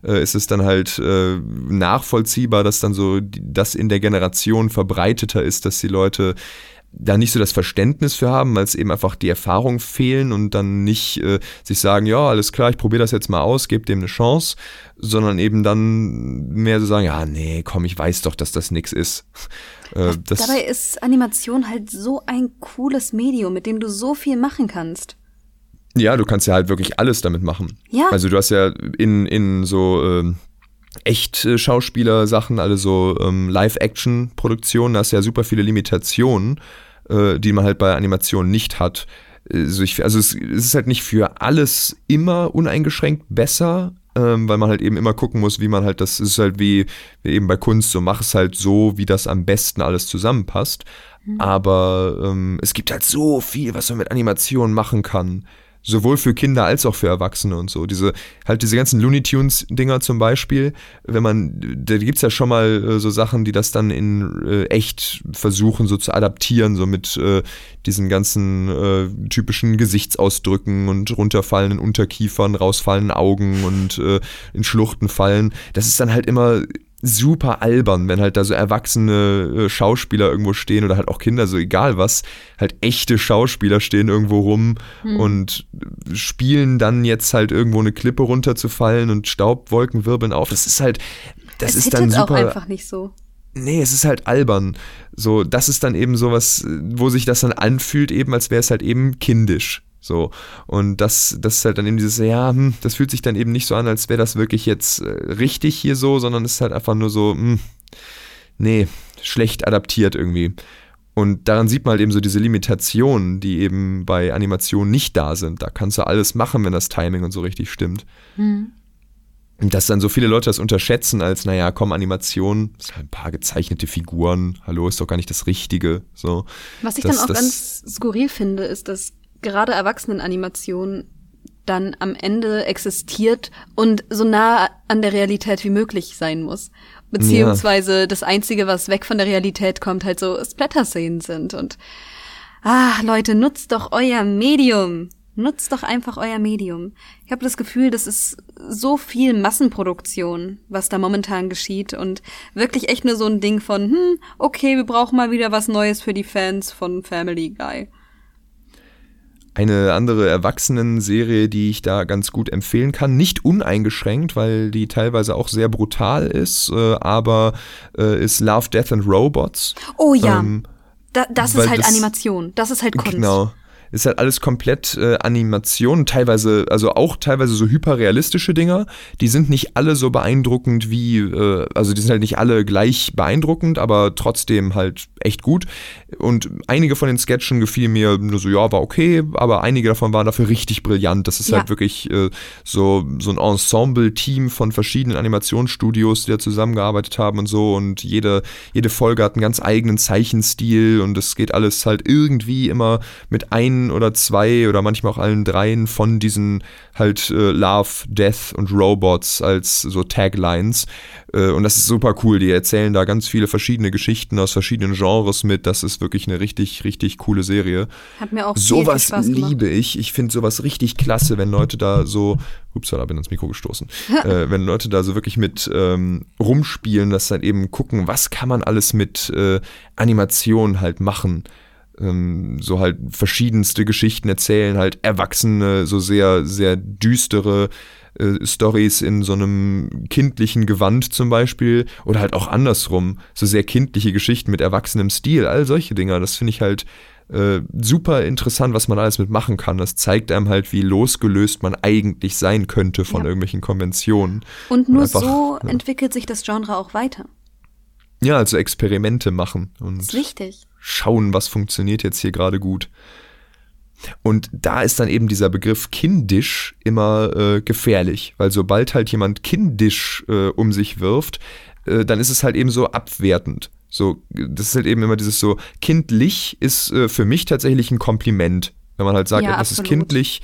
äh, ist es dann halt äh, nachvollziehbar, dass dann so das in der Generation verbreiteter ist, dass die Leute da nicht so das Verständnis für haben, weil es eben einfach die Erfahrung fehlen und dann nicht äh, sich sagen, ja, alles klar, ich probiere das jetzt mal aus, gebe dem eine Chance, sondern eben dann mehr so sagen, ja, nee, komm, ich weiß doch, dass das nix ist. Äh, Dabei ist Animation halt so ein cooles Medium, mit dem du so viel machen kannst. Ja, du kannst ja halt wirklich alles damit machen. Ja. Also du hast ja in, in so äh, echt äh, Schauspieler-Sachen, also ähm, Live-Action-Produktionen, da hast du ja super viele Limitationen, äh, die man halt bei Animationen nicht hat. Also, ich, also es, es, ist halt nicht für alles immer uneingeschränkt besser, ähm, weil man halt eben immer gucken muss, wie man halt das ist halt wie, wie eben bei Kunst, so mach es halt so, wie das am besten alles zusammenpasst. Mhm. Aber ähm, es gibt halt so viel, was man mit Animationen machen kann sowohl für Kinder als auch für Erwachsene und so. Diese, halt diese ganzen Looney Tunes-Dinger zum Beispiel, wenn man, da gibt's ja schon mal äh, so Sachen, die das dann in äh, echt versuchen, so zu adaptieren, so mit äh, diesen ganzen äh, typischen Gesichtsausdrücken und runterfallenden Unterkiefern, rausfallenden Augen und äh, in Schluchten fallen. Das ist dann halt immer super albern, wenn halt da so erwachsene äh, Schauspieler irgendwo stehen oder halt auch Kinder, so egal was, halt echte Schauspieler stehen irgendwo rum hm. und spielen dann jetzt halt irgendwo eine Klippe runterzufallen und Staubwolken wirbeln auf. Das ist halt, das es ist dann super. auch einfach nicht so. Nee, es ist halt albern. So, das ist dann eben sowas, wo sich das dann anfühlt, eben als wäre es halt eben kindisch. So. Und das, das ist halt dann eben dieses, ja, hm, das fühlt sich dann eben nicht so an, als wäre das wirklich jetzt äh, richtig hier so, sondern es ist halt einfach nur so, hm, nee, schlecht adaptiert irgendwie. Und daran sieht man halt eben so diese Limitationen, die eben bei Animationen nicht da sind. Da kannst du alles machen, wenn das Timing und so richtig stimmt. Mhm. Und dass dann so viele Leute das unterschätzen als, naja, komm, Animation, ist halt ein paar gezeichnete Figuren, hallo, ist doch gar nicht das Richtige. So. Was ich das, dann auch ganz skurril finde, ist, dass gerade Erwachsenenanimation dann am Ende existiert und so nah an der Realität wie möglich sein muss. Beziehungsweise ja. das Einzige, was weg von der Realität kommt, halt so Splatter-Szenen sind. Und ah, Leute, nutzt doch euer Medium. Nutzt doch einfach euer Medium. Ich habe das Gefühl, das ist so viel Massenproduktion, was da momentan geschieht und wirklich echt nur so ein Ding von, hm, okay, wir brauchen mal wieder was Neues für die Fans von Family Guy. Eine andere Erwachsenen-Serie, die ich da ganz gut empfehlen kann, nicht uneingeschränkt, weil die teilweise auch sehr brutal ist, äh, aber äh, ist Love, Death and Robots. Oh ja. Ähm, da, das ist halt das, Animation. Das ist halt Kunst. Genau ist halt alles komplett äh, Animation, teilweise, also auch teilweise so hyperrealistische Dinger. Die sind nicht alle so beeindruckend wie, äh, also die sind halt nicht alle gleich beeindruckend, aber trotzdem halt echt gut. Und einige von den Sketchen gefielen mir nur so, ja, war okay, aber einige davon waren dafür richtig brillant. Das ist ja. halt wirklich äh, so, so ein Ensemble-Team von verschiedenen Animationsstudios, die da zusammengearbeitet haben und so. Und jede, jede Folge hat einen ganz eigenen Zeichenstil und es geht alles halt irgendwie immer mit ein oder zwei oder manchmal auch allen dreien von diesen halt äh, Love, Death und Robots als so Taglines. Äh, und das ist super cool. Die erzählen da ganz viele verschiedene Geschichten aus verschiedenen Genres mit. Das ist wirklich eine richtig, richtig coole Serie. Hat mir auch sowas viel, viel liebe ich. Ich finde sowas richtig klasse, wenn Leute da so, ups, da bin ins Mikro gestoßen, äh, wenn Leute da so wirklich mit ähm, rumspielen, dass dann eben gucken, was kann man alles mit äh, Animation halt machen ähm, so halt verschiedenste Geschichten erzählen, halt erwachsene, so sehr, sehr düstere äh, Stories in so einem kindlichen Gewand zum Beispiel oder halt auch andersrum, so sehr kindliche Geschichten mit erwachsenem Stil, all solche Dinger, das finde ich halt äh, super interessant, was man alles mitmachen kann. Das zeigt einem halt, wie losgelöst man eigentlich sein könnte von ja. irgendwelchen Konventionen. Und nur und einfach, so ja. entwickelt sich das Genre auch weiter. Ja, also Experimente machen und schauen, was funktioniert jetzt hier gerade gut. Und da ist dann eben dieser Begriff kindisch immer äh, gefährlich, weil sobald halt jemand kindisch äh, um sich wirft, äh, dann ist es halt eben so abwertend. So, das ist halt eben immer dieses so, kindlich ist äh, für mich tatsächlich ein Kompliment. Wenn man halt sagt, ja, das ist kindlich,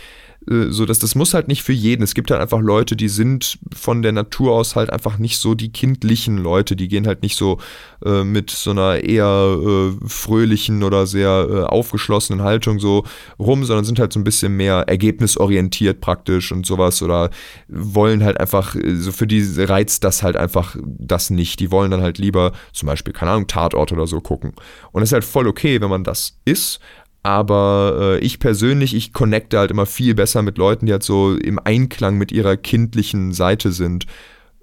so dass das muss halt nicht für jeden. Es gibt halt einfach Leute, die sind von der Natur aus halt einfach nicht so die kindlichen Leute. Die gehen halt nicht so äh, mit so einer eher äh, fröhlichen oder sehr äh, aufgeschlossenen Haltung so rum, sondern sind halt so ein bisschen mehr ergebnisorientiert praktisch und sowas oder wollen halt einfach, äh, so für die reizt das halt einfach das nicht. Die wollen dann halt lieber zum Beispiel, keine Ahnung, Tatort oder so gucken. Und es ist halt voll okay, wenn man das ist, aber äh, ich persönlich, ich connecte halt immer viel besser mit Leuten, die halt so im Einklang mit ihrer kindlichen Seite sind.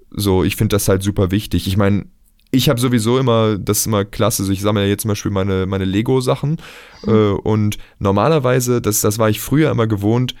So, ich finde das halt super wichtig. Ich meine, ich habe sowieso immer, das ist immer klasse, also ich sammle ja jetzt zum Beispiel meine, meine Lego-Sachen mhm. äh, und normalerweise, das, das war ich früher immer gewohnt,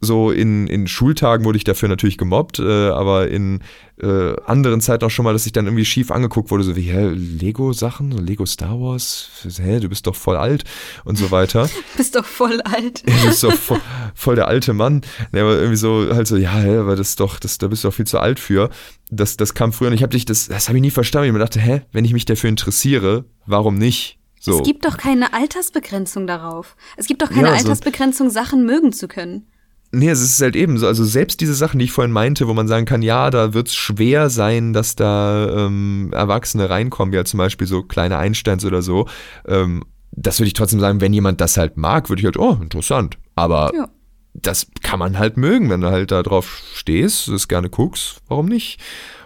so in, in Schultagen wurde ich dafür natürlich gemobbt, äh, aber in äh, anderen Zeiten auch schon mal, dass ich dann irgendwie schief angeguckt wurde, so wie, hä, Lego-Sachen, Lego Star Wars, hä, du bist doch voll alt und so weiter. bist doch voll alt. du bist doch voll, voll der alte Mann. Ja, aber irgendwie so, halt so, ja, hä, aber das ist doch, das, da bist du doch viel zu alt für. Das, das kam früher und ich habe dich, das, das habe ich nie verstanden. Ich mir dachte, hä, wenn ich mich dafür interessiere, warum nicht? So. Es gibt doch keine Altersbegrenzung darauf. Es gibt doch keine ja, Altersbegrenzung, Sachen mögen zu können. Nee, es ist halt eben so. Also selbst diese Sachen, die ich vorhin meinte, wo man sagen kann, ja, da wird es schwer sein, dass da ähm, Erwachsene reinkommen, wie halt zum Beispiel so kleine Einsteins oder so. Ähm, das würde ich trotzdem sagen, wenn jemand das halt mag, würde ich halt, oh, interessant. Aber ja. das kann man halt mögen, wenn du halt da drauf stehst, es gerne guckst, warum nicht?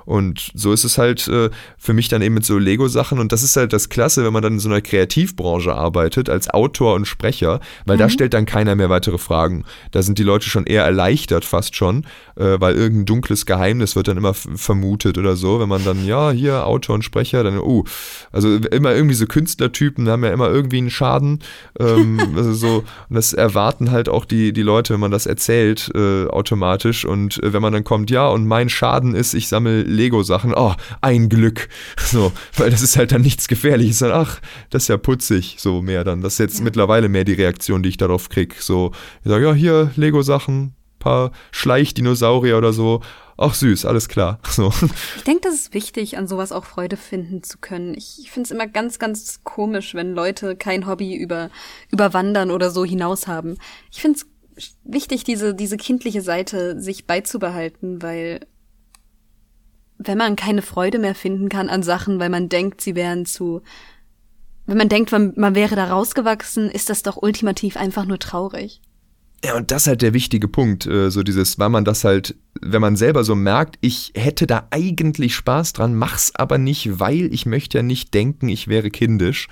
Und so ist es halt äh, für mich dann eben mit so Lego-Sachen. Und das ist halt das Klasse, wenn man dann in so einer Kreativbranche arbeitet, als Autor und Sprecher, weil mhm. da stellt dann keiner mehr weitere Fragen. Da sind die Leute schon eher erleichtert fast schon, äh, weil irgendein dunkles Geheimnis wird dann immer vermutet oder so. Wenn man dann, ja, hier Autor und Sprecher, dann, oh, also immer irgendwie so Künstlertypen haben ja immer irgendwie einen Schaden. Ähm, also so, und das erwarten halt auch die, die Leute, wenn man das erzählt, äh, automatisch. Und äh, wenn man dann kommt, ja, und mein Schaden ist, ich sammle Lego-Sachen, oh, ein Glück. So, weil das ist halt dann nichts Gefährliches. Dann, ach, das ist ja putzig, so mehr dann. Das ist jetzt ja. mittlerweile mehr die Reaktion, die ich darauf kriege. So, ich sage, ja, hier, Lego-Sachen, paar Schleichdinosaurier oder so. Ach süß, alles klar. So. Ich denke, das ist wichtig, an sowas auch Freude finden zu können. Ich, ich finde es immer ganz, ganz komisch, wenn Leute kein Hobby über, über Wandern oder so hinaus haben. Ich finde es wichtig, diese, diese kindliche Seite sich beizubehalten, weil wenn man keine Freude mehr finden kann an Sachen, weil man denkt, sie wären zu, wenn man denkt, man, man wäre da rausgewachsen, ist das doch ultimativ einfach nur traurig. Ja, und das ist halt der wichtige Punkt, äh, so dieses, weil man das halt, wenn man selber so merkt, ich hätte da eigentlich Spaß dran, mach's aber nicht, weil ich möchte ja nicht denken, ich wäre kindisch.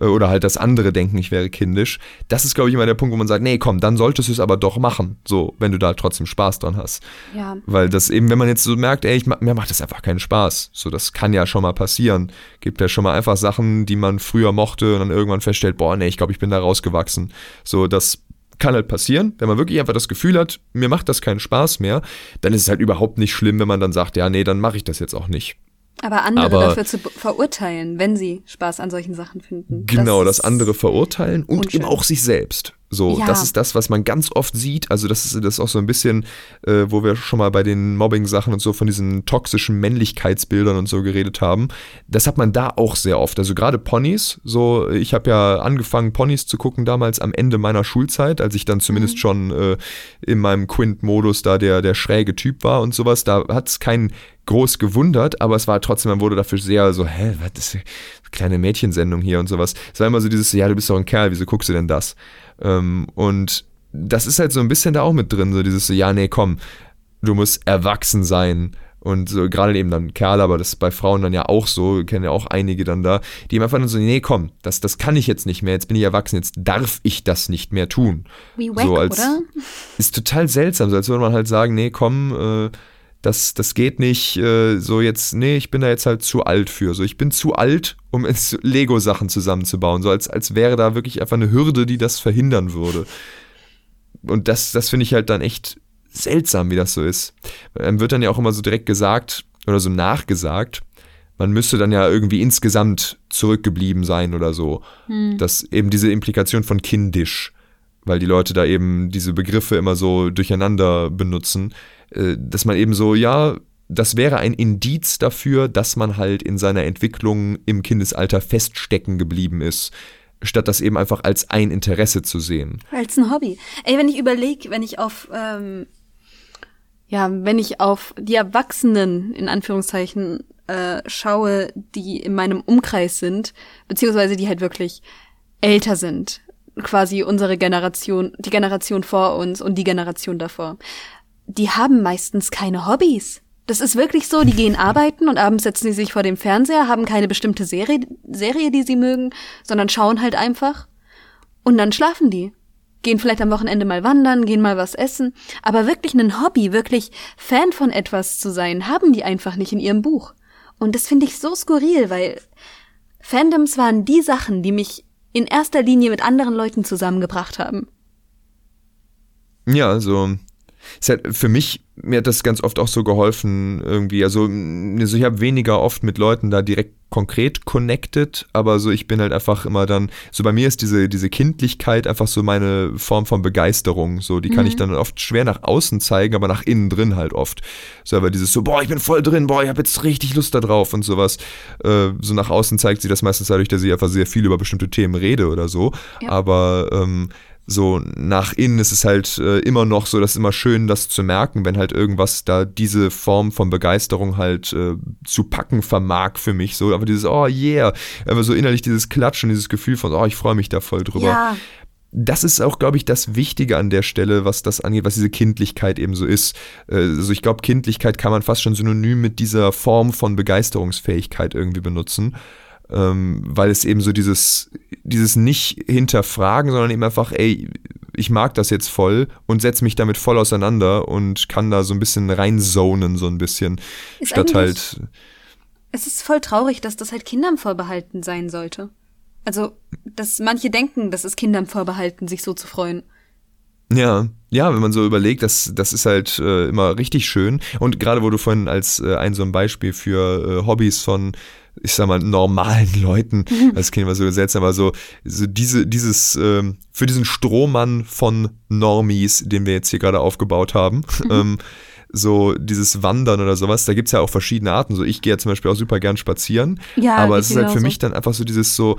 Äh, oder halt das andere denken, ich wäre kindisch. Das ist, glaube ich, immer der Punkt, wo man sagt, nee, komm, dann solltest du es aber doch machen, so, wenn du da trotzdem Spaß dran hast. Ja. Weil das eben, wenn man jetzt so merkt, ey, ich, mir macht das einfach keinen Spaß, so, das kann ja schon mal passieren. Gibt ja schon mal einfach Sachen, die man früher mochte und dann irgendwann feststellt, boah, nee, ich glaube, ich bin da rausgewachsen. So, das kann halt passieren, wenn man wirklich einfach das Gefühl hat, mir macht das keinen Spaß mehr, dann ist es halt überhaupt nicht schlimm, wenn man dann sagt, ja, nee, dann mache ich das jetzt auch nicht. Aber andere Aber, dafür zu verurteilen, wenn sie Spaß an solchen Sachen finden. Genau, das, das andere verurteilen und unschön. eben auch sich selbst. So, ja. das ist das, was man ganz oft sieht. Also, das ist, das ist auch so ein bisschen, äh, wo wir schon mal bei den Mobbing-Sachen und so von diesen toxischen Männlichkeitsbildern und so geredet haben. Das hat man da auch sehr oft. Also, gerade Ponys. So, ich habe ja angefangen, Ponys zu gucken damals am Ende meiner Schulzeit, als ich dann zumindest mhm. schon äh, in meinem Quint-Modus da der, der schräge Typ war und sowas. Da hat es keinen groß gewundert, aber es war trotzdem, man wurde dafür sehr so, hä, was ist eine kleine Mädchensendung hier und sowas. Es war immer so dieses, ja, du bist doch ein Kerl, wieso guckst du denn das? Ähm, und das ist halt so ein bisschen da auch mit drin, so dieses so, ja, nee, komm, du musst erwachsen sein. Und so gerade eben dann Kerle, aber das ist bei Frauen dann ja auch so, kennen ja auch einige dann da, die eben einfach dann so, nee, komm, das, das kann ich jetzt nicht mehr, jetzt bin ich erwachsen, jetzt darf ich das nicht mehr tun. Wie wack, so als, oder? Ist total seltsam, so als würde man halt sagen, nee, komm, äh, das, das geht nicht äh, so jetzt, nee, ich bin da jetzt halt zu alt für. So, ich bin zu alt, um Lego-Sachen zusammenzubauen. So als, als wäre da wirklich einfach eine Hürde, die das verhindern würde. Und das, das finde ich halt dann echt seltsam, wie das so ist. Dann wird dann ja auch immer so direkt gesagt oder so nachgesagt, man müsste dann ja irgendwie insgesamt zurückgeblieben sein oder so. Hm. Das eben diese Implikation von kindisch, weil die Leute da eben diese Begriffe immer so durcheinander benutzen, dass man eben so, ja, das wäre ein Indiz dafür, dass man halt in seiner Entwicklung im Kindesalter feststecken geblieben ist statt das eben einfach als ein Interesse zu sehen. Als ein Hobby. Ey, wenn ich überlege, wenn ich auf, ähm, ja, wenn ich auf die Erwachsenen, in Anführungszeichen, äh, schaue, die in meinem Umkreis sind, beziehungsweise die halt wirklich älter sind, quasi unsere Generation, die Generation vor uns und die Generation davor, die haben meistens keine Hobbys. Das ist wirklich so, die gehen arbeiten und abends setzen sie sich vor dem Fernseher, haben keine bestimmte Serie, Serie, die sie mögen, sondern schauen halt einfach. Und dann schlafen die. Gehen vielleicht am Wochenende mal wandern, gehen mal was essen. Aber wirklich ein Hobby, wirklich Fan von etwas zu sein, haben die einfach nicht in ihrem Buch. Und das finde ich so skurril, weil Fandoms waren die Sachen, die mich in erster Linie mit anderen Leuten zusammengebracht haben. Ja, also ist halt für mich, mir hat das ganz oft auch so geholfen, irgendwie. Also, also ich habe weniger oft mit Leuten da direkt konkret connected, aber so ich bin halt einfach immer dann, so bei mir ist diese, diese Kindlichkeit einfach so meine Form von Begeisterung. So, die kann mhm. ich dann oft schwer nach außen zeigen, aber nach innen drin halt oft. So, aber dieses so, boah, ich bin voll drin, boah, ich habe jetzt richtig Lust da drauf und sowas. Äh, so nach außen zeigt sie das meistens dadurch, dass ich einfach sehr viel über bestimmte Themen rede oder so. Ja. Aber ähm, so nach innen ist es halt äh, immer noch so, das ist immer schön, das zu merken, wenn halt irgendwas da diese Form von Begeisterung halt äh, zu packen vermag für mich. So, aber dieses, oh yeah, aber so innerlich dieses Klatschen, dieses Gefühl von, oh, ich freue mich da voll drüber. Ja. Das ist auch, glaube ich, das Wichtige an der Stelle, was das angeht, was diese Kindlichkeit eben so ist. Äh, also ich glaube, Kindlichkeit kann man fast schon synonym mit dieser Form von Begeisterungsfähigkeit irgendwie benutzen ähm, weil es eben so dieses, dieses nicht hinterfragen, sondern eben einfach, ey, ich mag das jetzt voll und setze mich damit voll auseinander und kann da so ein bisschen reinzonen, so ein bisschen, ist statt halt. Es ist voll traurig, dass das halt Kindern vorbehalten sein sollte. Also, dass manche denken, das ist Kindern vorbehalten, sich so zu freuen. Ja, ja, wenn man so überlegt, das, das ist halt äh, immer richtig schön. Und gerade wo du vorhin als äh, ein so ein Beispiel für äh, Hobbys von ich sag mal, normalen Leuten, das klingt immer so seltsam, aber so, so diese, dieses, ähm, für diesen Strohmann von Normies, den wir jetzt hier gerade aufgebaut haben, ähm, so dieses Wandern oder sowas, da gibt es ja auch verschiedene Arten. So, ich gehe ja zum Beispiel auch super gern spazieren, ja, aber es ist halt für mich dann einfach so dieses so,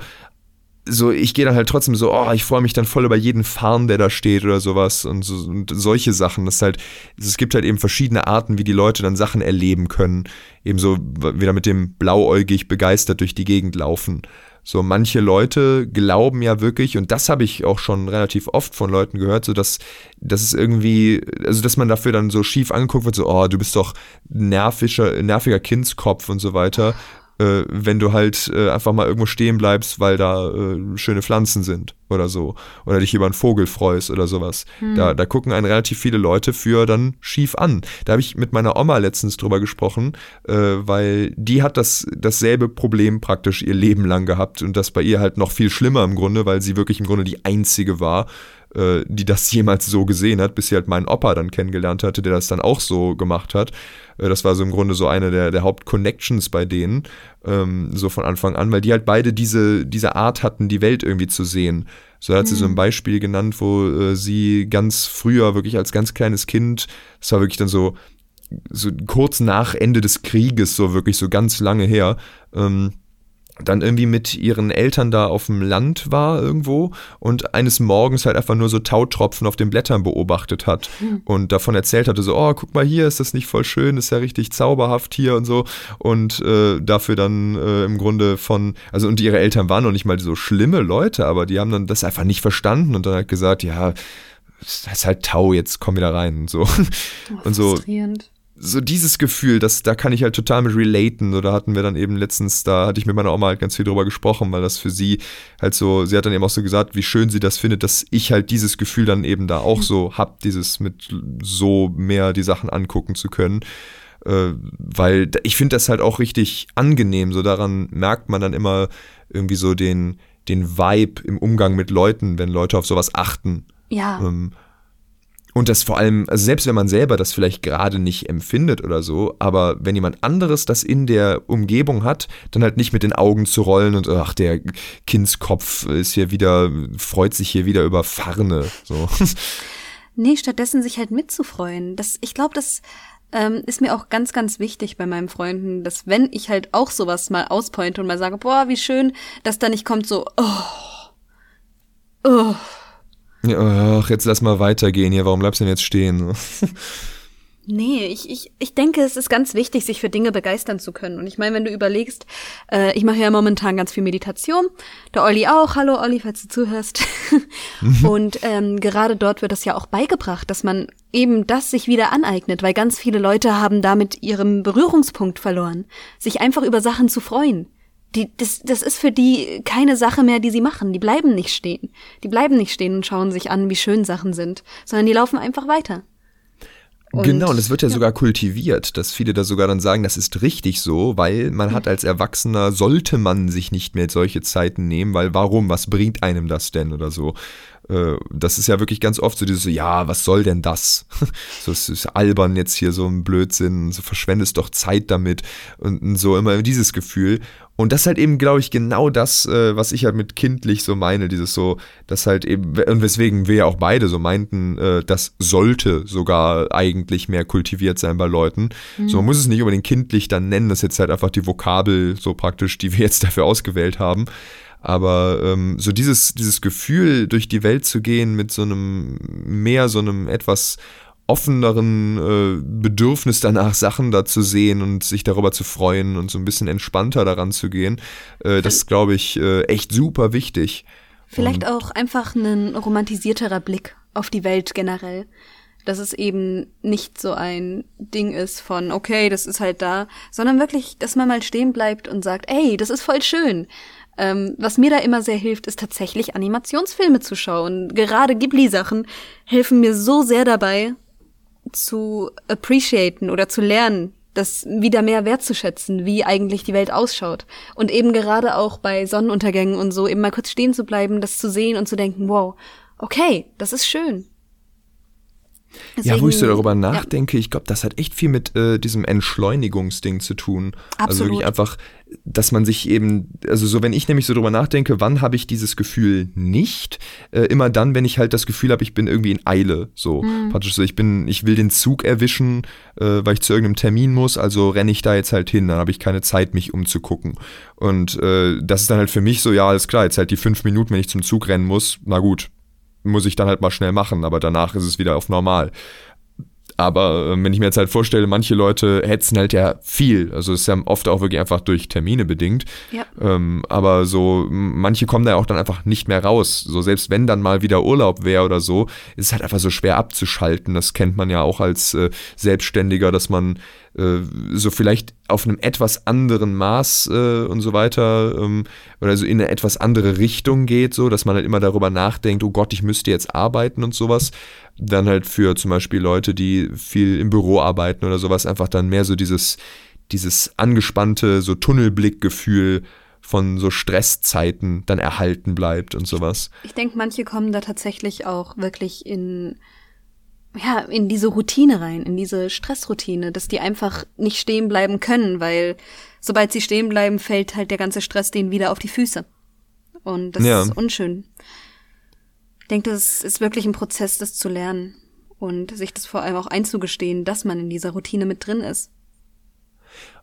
so, ich gehe dann halt trotzdem so, oh, ich freue mich dann voll über jeden Farn, der da steht oder sowas und, so, und solche Sachen. Das ist halt, es gibt halt eben verschiedene Arten, wie die Leute dann Sachen erleben können. Ebenso wieder mit dem blauäugig begeistert durch die Gegend laufen. So, manche Leute glauben ja wirklich, und das habe ich auch schon relativ oft von Leuten gehört, so dass, dass es irgendwie, also dass man dafür dann so schief angeguckt wird, so, oh, du bist doch nervischer, nerviger Kindskopf und so weiter äh, wenn du halt äh, einfach mal irgendwo stehen bleibst, weil da äh, schöne Pflanzen sind oder so. Oder dich über einen Vogel freust oder sowas. Hm. Da, da gucken einen relativ viele Leute für dann schief an. Da habe ich mit meiner Oma letztens drüber gesprochen, äh, weil die hat das dasselbe Problem praktisch ihr Leben lang gehabt und das bei ihr halt noch viel schlimmer im Grunde, weil sie wirklich im Grunde die einzige war, äh, die das jemals so gesehen hat, bis sie halt meinen Opa dann kennengelernt hatte, der das dann auch so gemacht hat. Äh, das war so im Grunde so eine der, der Hauptconnections bei denen, ähm, so von Anfang an, weil die halt beide diese, diese Art hatten, die Welt irgendwie zu sehen. So hat sie so ein mhm. Beispiel genannt, wo äh, sie ganz früher, wirklich als ganz kleines Kind, das war wirklich dann so, so kurz nach Ende des Krieges, so wirklich so ganz lange her, ähm, dann irgendwie mit ihren Eltern da auf dem Land war irgendwo und eines Morgens halt einfach nur so Tautropfen auf den Blättern beobachtet hat mhm. und davon erzählt hatte, so, oh, guck mal hier, ist das nicht voll schön, ist ja richtig zauberhaft hier und so und äh, dafür dann äh, im Grunde von, also und ihre Eltern waren noch nicht mal so schlimme Leute, aber die haben dann das einfach nicht verstanden und dann halt gesagt, ja, das ist halt Tau, jetzt komm wieder rein und so. Oh, und so so dieses Gefühl, das, da kann ich halt total mit relaten. So, da hatten wir dann eben letztens, da hatte ich mit meiner Oma halt ganz viel drüber gesprochen, weil das für sie halt so, sie hat dann eben auch so gesagt, wie schön sie das findet, dass ich halt dieses Gefühl dann eben da auch so hab, dieses mit so mehr die Sachen angucken zu können. Äh, weil ich finde das halt auch richtig angenehm. So daran merkt man dann immer irgendwie so den, den Vibe im Umgang mit Leuten, wenn Leute auf sowas achten. Ja. Ähm, und das vor allem, also selbst wenn man selber das vielleicht gerade nicht empfindet oder so, aber wenn jemand anderes das in der Umgebung hat, dann halt nicht mit den Augen zu rollen und ach, der Kindskopf ist hier wieder, freut sich hier wieder über Farne. So. Nee, stattdessen sich halt mitzufreuen. Das, ich glaube, das ähm, ist mir auch ganz, ganz wichtig bei meinen Freunden, dass wenn ich halt auch sowas mal auspointe und mal sage, boah, wie schön, dass da nicht kommt so, oh, oh. Ja, ach, jetzt lass mal weitergehen hier, warum bleibst du denn jetzt stehen? Nee, ich, ich, ich denke, es ist ganz wichtig, sich für Dinge begeistern zu können. Und ich meine, wenn du überlegst, äh, ich mache ja momentan ganz viel Meditation, der Olli auch, hallo Olli, falls du zuhörst. und ähm, gerade dort wird das ja auch beigebracht, dass man eben das sich wieder aneignet, weil ganz viele Leute haben damit ihren Berührungspunkt verloren, sich einfach über Sachen zu freuen. Die, das, das ist für die keine Sache mehr, die sie machen. Die bleiben nicht stehen. Die bleiben nicht stehen und schauen sich an, wie schön Sachen sind, sondern die laufen einfach weiter. Und, genau, und es wird ja, ja, sogar kultiviert, dass viele da sogar dann sagen, das ist richtig so, weil man hat als Erwachsener, sollte man sich nicht mehr solche Zeiten nehmen, weil warum, was bringt einem das denn oder so. Äh, das ist ja wirklich ganz oft so dieses, ja, was soll denn das? so, es ist albern jetzt hier so ein Blödsinn, so verschwendest doch Zeit damit und so immer dieses Gefühl. Und das ist halt eben, glaube ich, genau das, äh, was ich halt mit kindlich so meine, dieses so, das halt eben, und weswegen wir ja auch beide so meinten, äh, das sollte sogar eigentlich mehr kultiviert sein bei Leuten. Mhm. So, man muss es nicht unbedingt kindlich dann nennen, das ist jetzt halt einfach die Vokabel so praktisch, die wir jetzt dafür ausgewählt haben. Aber ähm, so dieses, dieses Gefühl, durch die Welt zu gehen mit so einem mehr, so einem etwas offeneren äh, Bedürfnis danach, Sachen da zu sehen und sich darüber zu freuen und so ein bisschen entspannter daran zu gehen. Äh, das ist, glaube ich, äh, echt super wichtig. Vielleicht und auch einfach ein romantisierterer Blick auf die Welt generell. Dass es eben nicht so ein Ding ist von, okay, das ist halt da, sondern wirklich, dass man mal stehen bleibt und sagt, ey, das ist voll schön. Ähm, was mir da immer sehr hilft, ist tatsächlich Animationsfilme zu schauen. Gerade Ghibli-Sachen helfen mir so sehr dabei, zu appreciaten oder zu lernen, das wieder mehr wertzuschätzen, wie eigentlich die Welt ausschaut. Und eben gerade auch bei Sonnenuntergängen und so eben mal kurz stehen zu bleiben, das zu sehen und zu denken, wow, okay, das ist schön. Deswegen, ja, wo ich so darüber nachdenke, ja. ich glaube, das hat echt viel mit äh, diesem Entschleunigungsding zu tun. Absolut. Also wirklich einfach, dass man sich eben, also so, wenn ich nämlich so darüber nachdenke, wann habe ich dieses Gefühl nicht? Äh, immer dann, wenn ich halt das Gefühl habe, ich bin irgendwie in Eile. So mhm. praktisch so, ich bin, ich will den Zug erwischen, äh, weil ich zu irgendeinem Termin muss, also renne ich da jetzt halt hin, dann habe ich keine Zeit, mich umzugucken. Und äh, das ist dann halt für mich so, ja, alles klar, jetzt halt die fünf Minuten, wenn ich zum Zug rennen muss, na gut, muss ich dann halt mal schnell machen, aber danach ist es wieder auf normal. Aber äh, wenn ich mir jetzt halt vorstelle, manche Leute hetzen halt ja viel. Also es ist ja oft auch wirklich einfach durch Termine bedingt. Ja. Ähm, aber so, manche kommen da ja auch dann einfach nicht mehr raus. So, selbst wenn dann mal wieder Urlaub wäre oder so, ist es halt einfach so schwer abzuschalten. Das kennt man ja auch als äh, Selbstständiger, dass man so vielleicht auf einem etwas anderen Maß äh, und so weiter ähm, oder so in eine etwas andere Richtung geht, so dass man halt immer darüber nachdenkt, oh Gott, ich müsste jetzt arbeiten und sowas. Dann halt für zum Beispiel Leute, die viel im Büro arbeiten oder sowas, einfach dann mehr so dieses, dieses angespannte, so Tunnelblickgefühl von so Stresszeiten dann erhalten bleibt und sowas. Ich denke, manche kommen da tatsächlich auch wirklich in ja, in diese Routine rein, in diese Stressroutine, dass die einfach nicht stehen bleiben können, weil sobald sie stehen bleiben, fällt halt der ganze Stress denen wieder auf die Füße. Und das ja. ist unschön. Ich denke, das ist wirklich ein Prozess, das zu lernen und sich das vor allem auch einzugestehen, dass man in dieser Routine mit drin ist.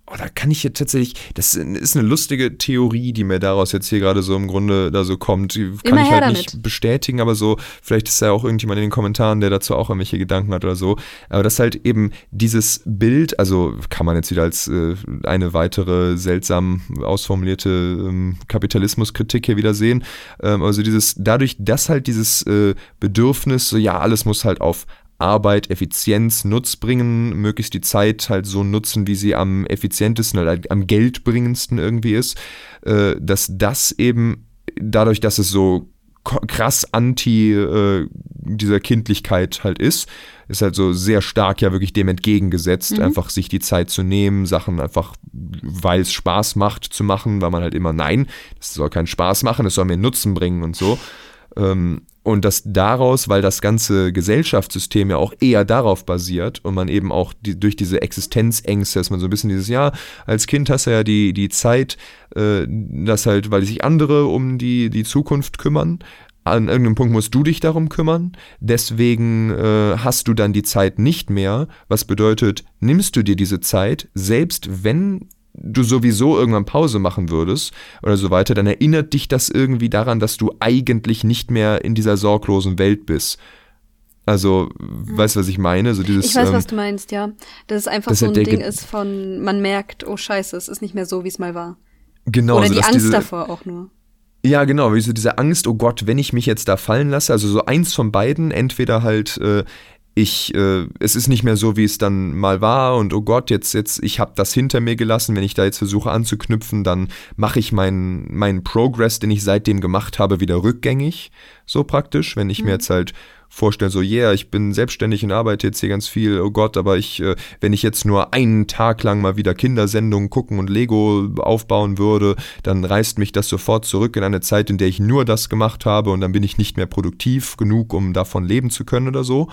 Oh, da kann ich jetzt tatsächlich, das ist eine lustige Theorie, die mir daraus jetzt hier gerade so im Grunde da so kommt. Kann Immer ich halt damit. nicht bestätigen, aber so, vielleicht ist ja auch irgendjemand in den Kommentaren, der dazu auch irgendwelche Gedanken hat oder so. Aber das halt eben dieses Bild, also kann man jetzt wieder als äh, eine weitere seltsam ausformulierte ähm, Kapitalismuskritik hier wieder sehen. Ähm, also dieses, dadurch, dass halt dieses äh, Bedürfnis, so ja, alles muss halt auf Arbeit, Effizienz, Nutz bringen, möglichst die Zeit halt so nutzen, wie sie am effizientesten oder am geldbringendsten irgendwie ist, äh, dass das eben dadurch, dass es so krass anti äh, dieser Kindlichkeit halt ist. Ist halt so sehr stark ja wirklich dem entgegengesetzt, mhm. einfach sich die Zeit zu nehmen, Sachen einfach, weil es Spaß macht, zu machen, weil man halt immer, nein, das soll keinen Spaß machen, es soll mir Nutzen bringen und so. Ähm, und dass daraus, weil das ganze Gesellschaftssystem ja auch eher darauf basiert und man eben auch die, durch diese Existenzängste, dass man so ein bisschen dieses, ja, als Kind hast du ja die, die Zeit, äh, dass halt, weil sich andere um die, die Zukunft kümmern, an irgendeinem Punkt musst du dich darum kümmern, deswegen äh, hast du dann die Zeit nicht mehr, was bedeutet, nimmst du dir diese Zeit, selbst wenn du sowieso irgendwann Pause machen würdest oder so weiter, dann erinnert dich das irgendwie daran, dass du eigentlich nicht mehr in dieser sorglosen Welt bist. Also, mhm. weißt du, was ich meine? So dieses, ich weiß, ähm, was du meinst, ja. Dass es einfach so ein Ding ist von, man merkt, oh scheiße, es ist nicht mehr so, wie es mal war. Genau. Oder so, die Angst diese, davor auch nur. Ja, genau, wie so diese Angst, oh Gott, wenn ich mich jetzt da fallen lasse, also so eins von beiden, entweder halt, äh, ich, äh, es ist nicht mehr so, wie es dann mal war und oh Gott, jetzt, jetzt, ich habe das hinter mir gelassen. Wenn ich da jetzt versuche anzuknüpfen, dann mache ich meinen, meinen Progress, den ich seitdem gemacht habe, wieder rückgängig, so praktisch. Wenn ich mhm. mir jetzt halt vorstelle, so, yeah, ich bin selbstständig und arbeite jetzt hier ganz viel, oh Gott, aber ich, äh, wenn ich jetzt nur einen Tag lang mal wieder Kindersendungen gucken und Lego aufbauen würde, dann reißt mich das sofort zurück in eine Zeit, in der ich nur das gemacht habe und dann bin ich nicht mehr produktiv genug, um davon leben zu können oder so.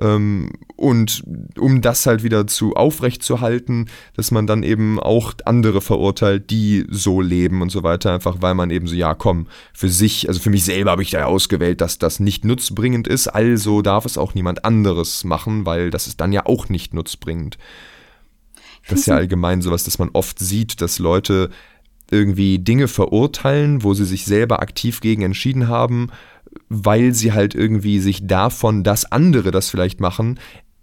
Ähm, und um das halt wieder zu aufrecht zu halten, dass man dann eben auch andere verurteilt, die so leben und so weiter, einfach weil man eben so, ja komm, für sich, also für mich selber habe ich da ausgewählt, dass das nicht nutzbringend ist, also darf es auch niemand anderes machen, weil das ist dann ja auch nicht nutzbringend. Das ist ja allgemein sowas, dass man oft sieht, dass Leute irgendwie Dinge verurteilen, wo sie sich selber aktiv gegen entschieden haben weil sie halt irgendwie sich davon, dass andere das vielleicht machen,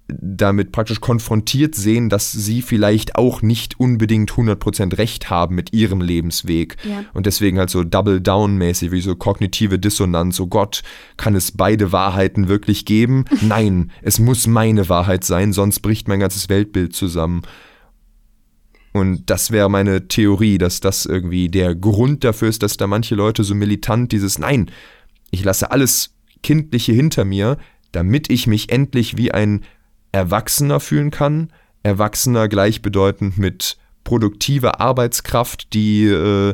damit praktisch konfrontiert sehen, dass sie vielleicht auch nicht unbedingt 100% recht haben mit ihrem Lebensweg. Ja. Und deswegen halt so Double-Down-mäßig, wie so kognitive Dissonanz. Oh Gott, kann es beide Wahrheiten wirklich geben? Nein, es muss meine Wahrheit sein, sonst bricht mein ganzes Weltbild zusammen. Und das wäre meine Theorie, dass das irgendwie der Grund dafür ist, dass da manche Leute so militant dieses Nein, ich lasse alles Kindliche hinter mir, damit ich mich endlich wie ein Erwachsener fühlen kann. Erwachsener gleichbedeutend mit produktiver Arbeitskraft, die äh,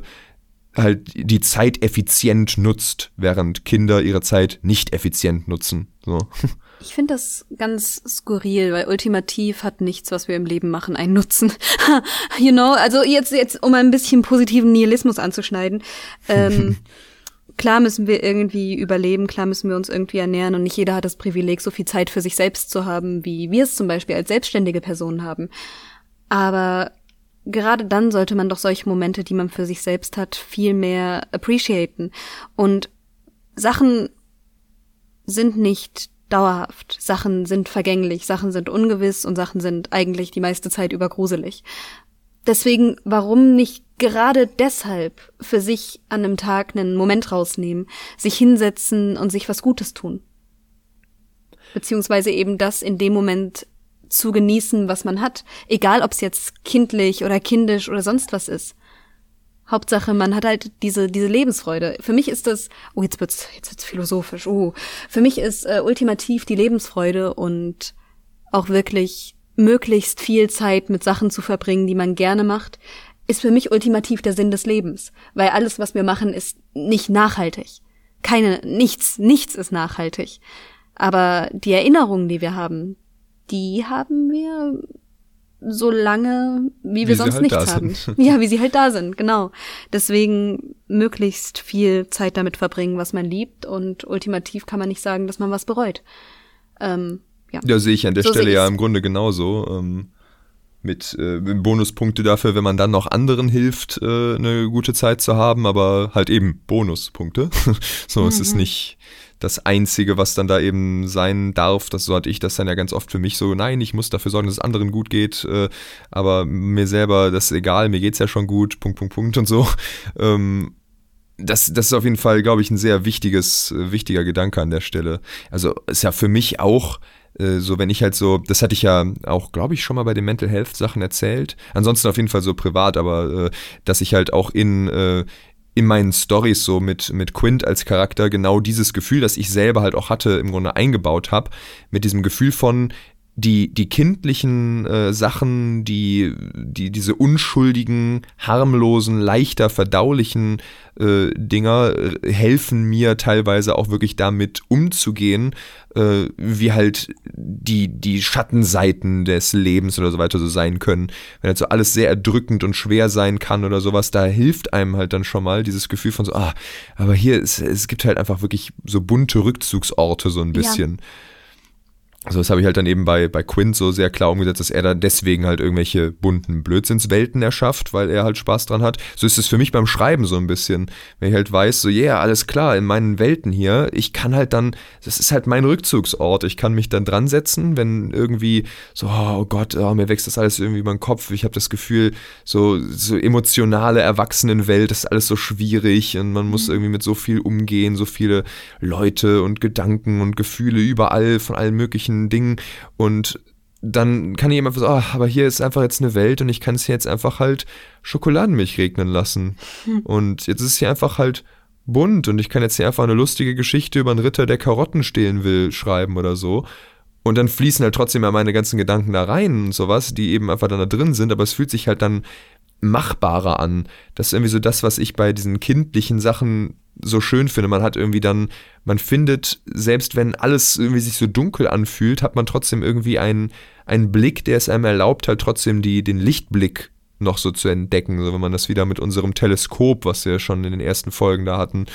halt die Zeit effizient nutzt, während Kinder ihre Zeit nicht effizient nutzen. So. Ich finde das ganz skurril, weil ultimativ hat nichts, was wir im Leben machen, einen Nutzen. you know, also jetzt, jetzt, um ein bisschen positiven Nihilismus anzuschneiden. Ähm, klar müssen wir irgendwie überleben, klar müssen wir uns irgendwie ernähren und nicht jeder hat das Privileg, so viel Zeit für sich selbst zu haben, wie wir es zum Beispiel als selbstständige Personen haben. Aber gerade dann sollte man doch solche Momente, die man für sich selbst hat, viel mehr appreciaten. Und Sachen sind nicht dauerhaft. Sachen sind vergänglich, Sachen sind ungewiss und Sachen sind eigentlich die meiste Zeit übergruselig. Deswegen, warum nicht gerade deshalb für sich an einem Tag einen Moment rausnehmen, sich hinsetzen und sich was Gutes tun? Beziehungsweise eben das in dem Moment zu genießen, was man hat. Egal, ob es jetzt kindlich oder kindisch oder sonst was ist. Hauptsache, man hat halt diese, diese Lebensfreude. Für mich ist das, oh, jetzt wird's, jetzt wird's philosophisch, oh. Für mich ist äh, ultimativ die Lebensfreude und auch wirklich möglichst viel Zeit mit Sachen zu verbringen, die man gerne macht, ist für mich ultimativ der Sinn des Lebens. Weil alles, was wir machen, ist nicht nachhaltig. Keine, nichts, nichts ist nachhaltig. Aber die Erinnerungen, die wir haben, die haben wir so lange, wie, wie wir sonst halt nichts haben. Ja, wie sie halt da sind, genau. Deswegen möglichst viel Zeit damit verbringen, was man liebt und ultimativ kann man nicht sagen, dass man was bereut. Ähm, ja. ja, sehe ich an der so Stelle ja im Grunde genauso. Ähm, mit äh, Bonuspunkte dafür, wenn man dann noch anderen hilft, äh, eine gute Zeit zu haben, aber halt eben Bonuspunkte. so, mhm. es ist mhm. nicht das Einzige, was dann da eben sein darf. Das so hatte ich das dann ja ganz oft für mich so, nein, ich muss dafür sorgen, dass es anderen gut geht, äh, aber mir selber, das ist egal, mir geht's ja schon gut, Punkt, Punkt, Punkt und so. Ähm, das, das ist auf jeden Fall, glaube ich, ein sehr wichtiges, äh, wichtiger Gedanke an der Stelle. Also ist ja für mich auch so wenn ich halt so, das hatte ich ja auch, glaube ich, schon mal bei den Mental Health Sachen erzählt. Ansonsten auf jeden Fall so privat, aber äh, dass ich halt auch in, äh, in meinen Stories so mit, mit Quint als Charakter genau dieses Gefühl, das ich selber halt auch hatte, im Grunde eingebaut habe. Mit diesem Gefühl von, die, die kindlichen äh, Sachen, die, die, diese unschuldigen, harmlosen, leichter verdaulichen äh, Dinger äh, helfen mir teilweise auch wirklich damit umzugehen, äh, wie halt die, die Schattenseiten des Lebens oder so weiter so sein können. Wenn halt so alles sehr erdrückend und schwer sein kann oder sowas, da hilft einem halt dann schon mal dieses Gefühl von so, ah, aber hier, ist, es gibt halt einfach wirklich so bunte Rückzugsorte so ein bisschen. Ja. Also das habe ich halt dann eben bei, bei Quint so sehr klar umgesetzt, dass er dann deswegen halt irgendwelche bunten Blödsinnswelten erschafft, weil er halt Spaß dran hat. So ist es für mich beim Schreiben so ein bisschen. Wenn ich halt weiß, so, ja, yeah, alles klar, in meinen Welten hier, ich kann halt dann, das ist halt mein Rückzugsort. Ich kann mich dann dran setzen, wenn irgendwie so, oh Gott, oh, mir wächst das alles irgendwie über den Kopf. Ich habe das Gefühl, so, so emotionale Erwachsenenwelt, das ist alles so schwierig und man muss mhm. irgendwie mit so viel umgehen, so viele Leute und Gedanken und Gefühle überall von allen möglichen solchen Dingen und dann kann ich immer so, oh, aber hier ist einfach jetzt eine Welt und ich kann es hier jetzt einfach halt Schokoladenmilch regnen lassen. Hm. Und jetzt ist es hier einfach halt bunt und ich kann jetzt hier einfach eine lustige Geschichte über einen Ritter, der Karotten stehlen will, schreiben oder so. Und dann fließen halt trotzdem ja meine ganzen Gedanken da rein und sowas, die eben einfach dann da drin sind, aber es fühlt sich halt dann machbarer an. Das ist irgendwie so das, was ich bei diesen kindlichen Sachen so schön finde. Man hat irgendwie dann, man findet, selbst wenn alles irgendwie sich so dunkel anfühlt, hat man trotzdem irgendwie einen, einen Blick, der es einem erlaubt, halt trotzdem die, den Lichtblick noch so zu entdecken. So, wenn man das wieder mit unserem Teleskop, was wir schon in den ersten Folgen da hatten,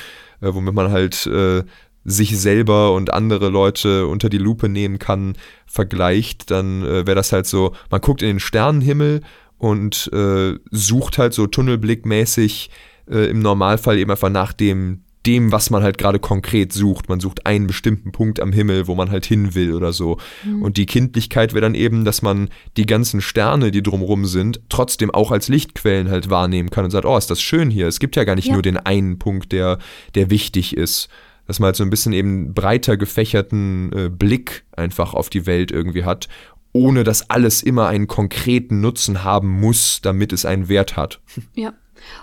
äh, womit man halt äh, sich selber und andere Leute unter die Lupe nehmen kann, vergleicht, dann äh, wäre das halt so, man guckt in den Sternenhimmel und äh, sucht halt so tunnelblickmäßig äh, im Normalfall eben einfach nach dem, dem, was man halt gerade konkret sucht. Man sucht einen bestimmten Punkt am Himmel, wo man halt hin will oder so. Mhm. Und die Kindlichkeit wäre dann eben, dass man die ganzen Sterne, die drumrum sind, trotzdem auch als Lichtquellen halt wahrnehmen kann und sagt, oh, ist das schön hier. Es gibt ja gar nicht ja. nur den einen Punkt, der, der wichtig ist. Dass man halt so ein bisschen eben breiter gefächerten äh, Blick einfach auf die Welt irgendwie hat ohne dass alles immer einen konkreten Nutzen haben muss, damit es einen Wert hat. Ja.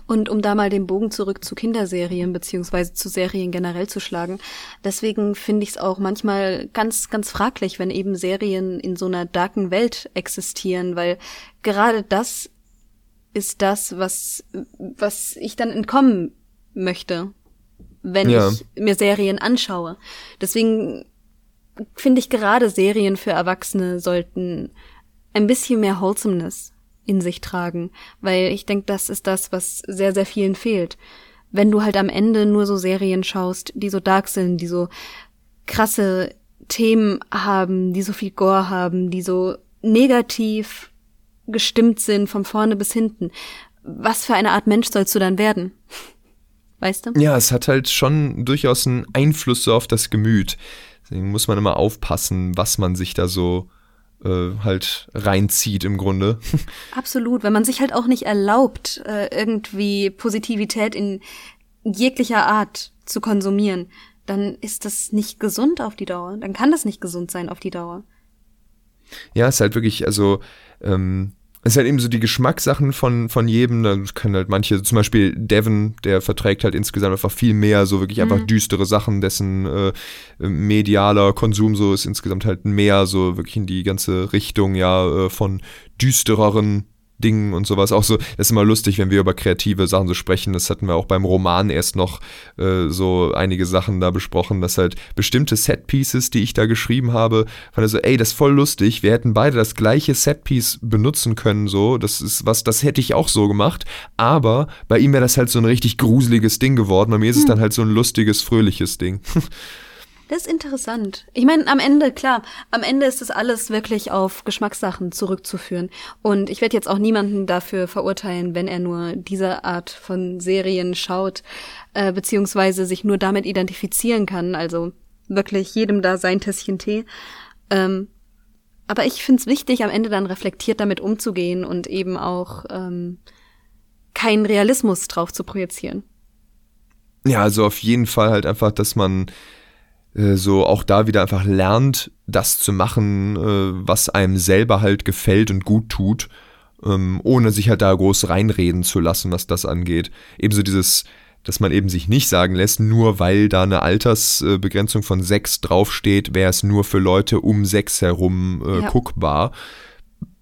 Und um da mal den Bogen zurück zu Kinderserien beziehungsweise zu Serien generell zu schlagen, deswegen finde ich es auch manchmal ganz, ganz fraglich, wenn eben Serien in so einer darken Welt existieren, weil gerade das ist das, was, was ich dann entkommen möchte, wenn ja. ich mir Serien anschaue. Deswegen finde ich gerade Serien für Erwachsene sollten ein bisschen mehr Wholesomeness in sich tragen, weil ich denke, das ist das, was sehr, sehr vielen fehlt. Wenn du halt am Ende nur so Serien schaust, die so dark sind, die so krasse Themen haben, die so viel Gore haben, die so negativ gestimmt sind von vorne bis hinten. Was für eine Art Mensch sollst du dann werden? Weißt du? Ja, es hat halt schon durchaus einen Einfluss so auf das Gemüt. Deswegen muss man immer aufpassen, was man sich da so halt reinzieht im Grunde. Absolut, wenn man sich halt auch nicht erlaubt, äh, irgendwie Positivität in jeglicher Art zu konsumieren, dann ist das nicht gesund auf die Dauer. Dann kann das nicht gesund sein auf die Dauer. Ja, es ist halt wirklich, also ähm, es ist halt eben so die Geschmackssachen von, von jedem. Da können halt manche, zum Beispiel Devon, der verträgt halt insgesamt einfach viel mehr, so wirklich einfach mhm. düstere Sachen, dessen äh, medialer Konsum so ist insgesamt halt mehr, so wirklich in die ganze Richtung ja äh, von düstereren Dingen und sowas. Auch so, das ist immer lustig, wenn wir über kreative Sachen so sprechen. Das hatten wir auch beim Roman erst noch äh, so einige Sachen da besprochen, dass halt bestimmte Setpieces, die ich da geschrieben habe, fand er so, ey, das ist voll lustig. Wir hätten beide das gleiche Setpiece benutzen können, so. Das ist was, das hätte ich auch so gemacht. Aber bei ihm wäre das halt so ein richtig gruseliges Ding geworden. Bei mir ist hm. es dann halt so ein lustiges, fröhliches Ding. Das ist interessant. Ich meine, am Ende, klar, am Ende ist das alles wirklich auf Geschmackssachen zurückzuführen. Und ich werde jetzt auch niemanden dafür verurteilen, wenn er nur diese Art von Serien schaut, äh, beziehungsweise sich nur damit identifizieren kann. Also wirklich jedem da sein Tässchen Tee. Ähm, aber ich finde es wichtig, am Ende dann reflektiert damit umzugehen und eben auch ähm, keinen Realismus drauf zu projizieren. Ja, also auf jeden Fall halt einfach, dass man so auch da wieder einfach lernt, das zu machen, äh, was einem selber halt gefällt und gut tut, ähm, ohne sich halt da groß reinreden zu lassen, was das angeht. Ebenso dieses, dass man eben sich nicht sagen lässt, nur weil da eine Altersbegrenzung von sechs draufsteht, wäre es nur für Leute um sechs herum äh, ja. guckbar.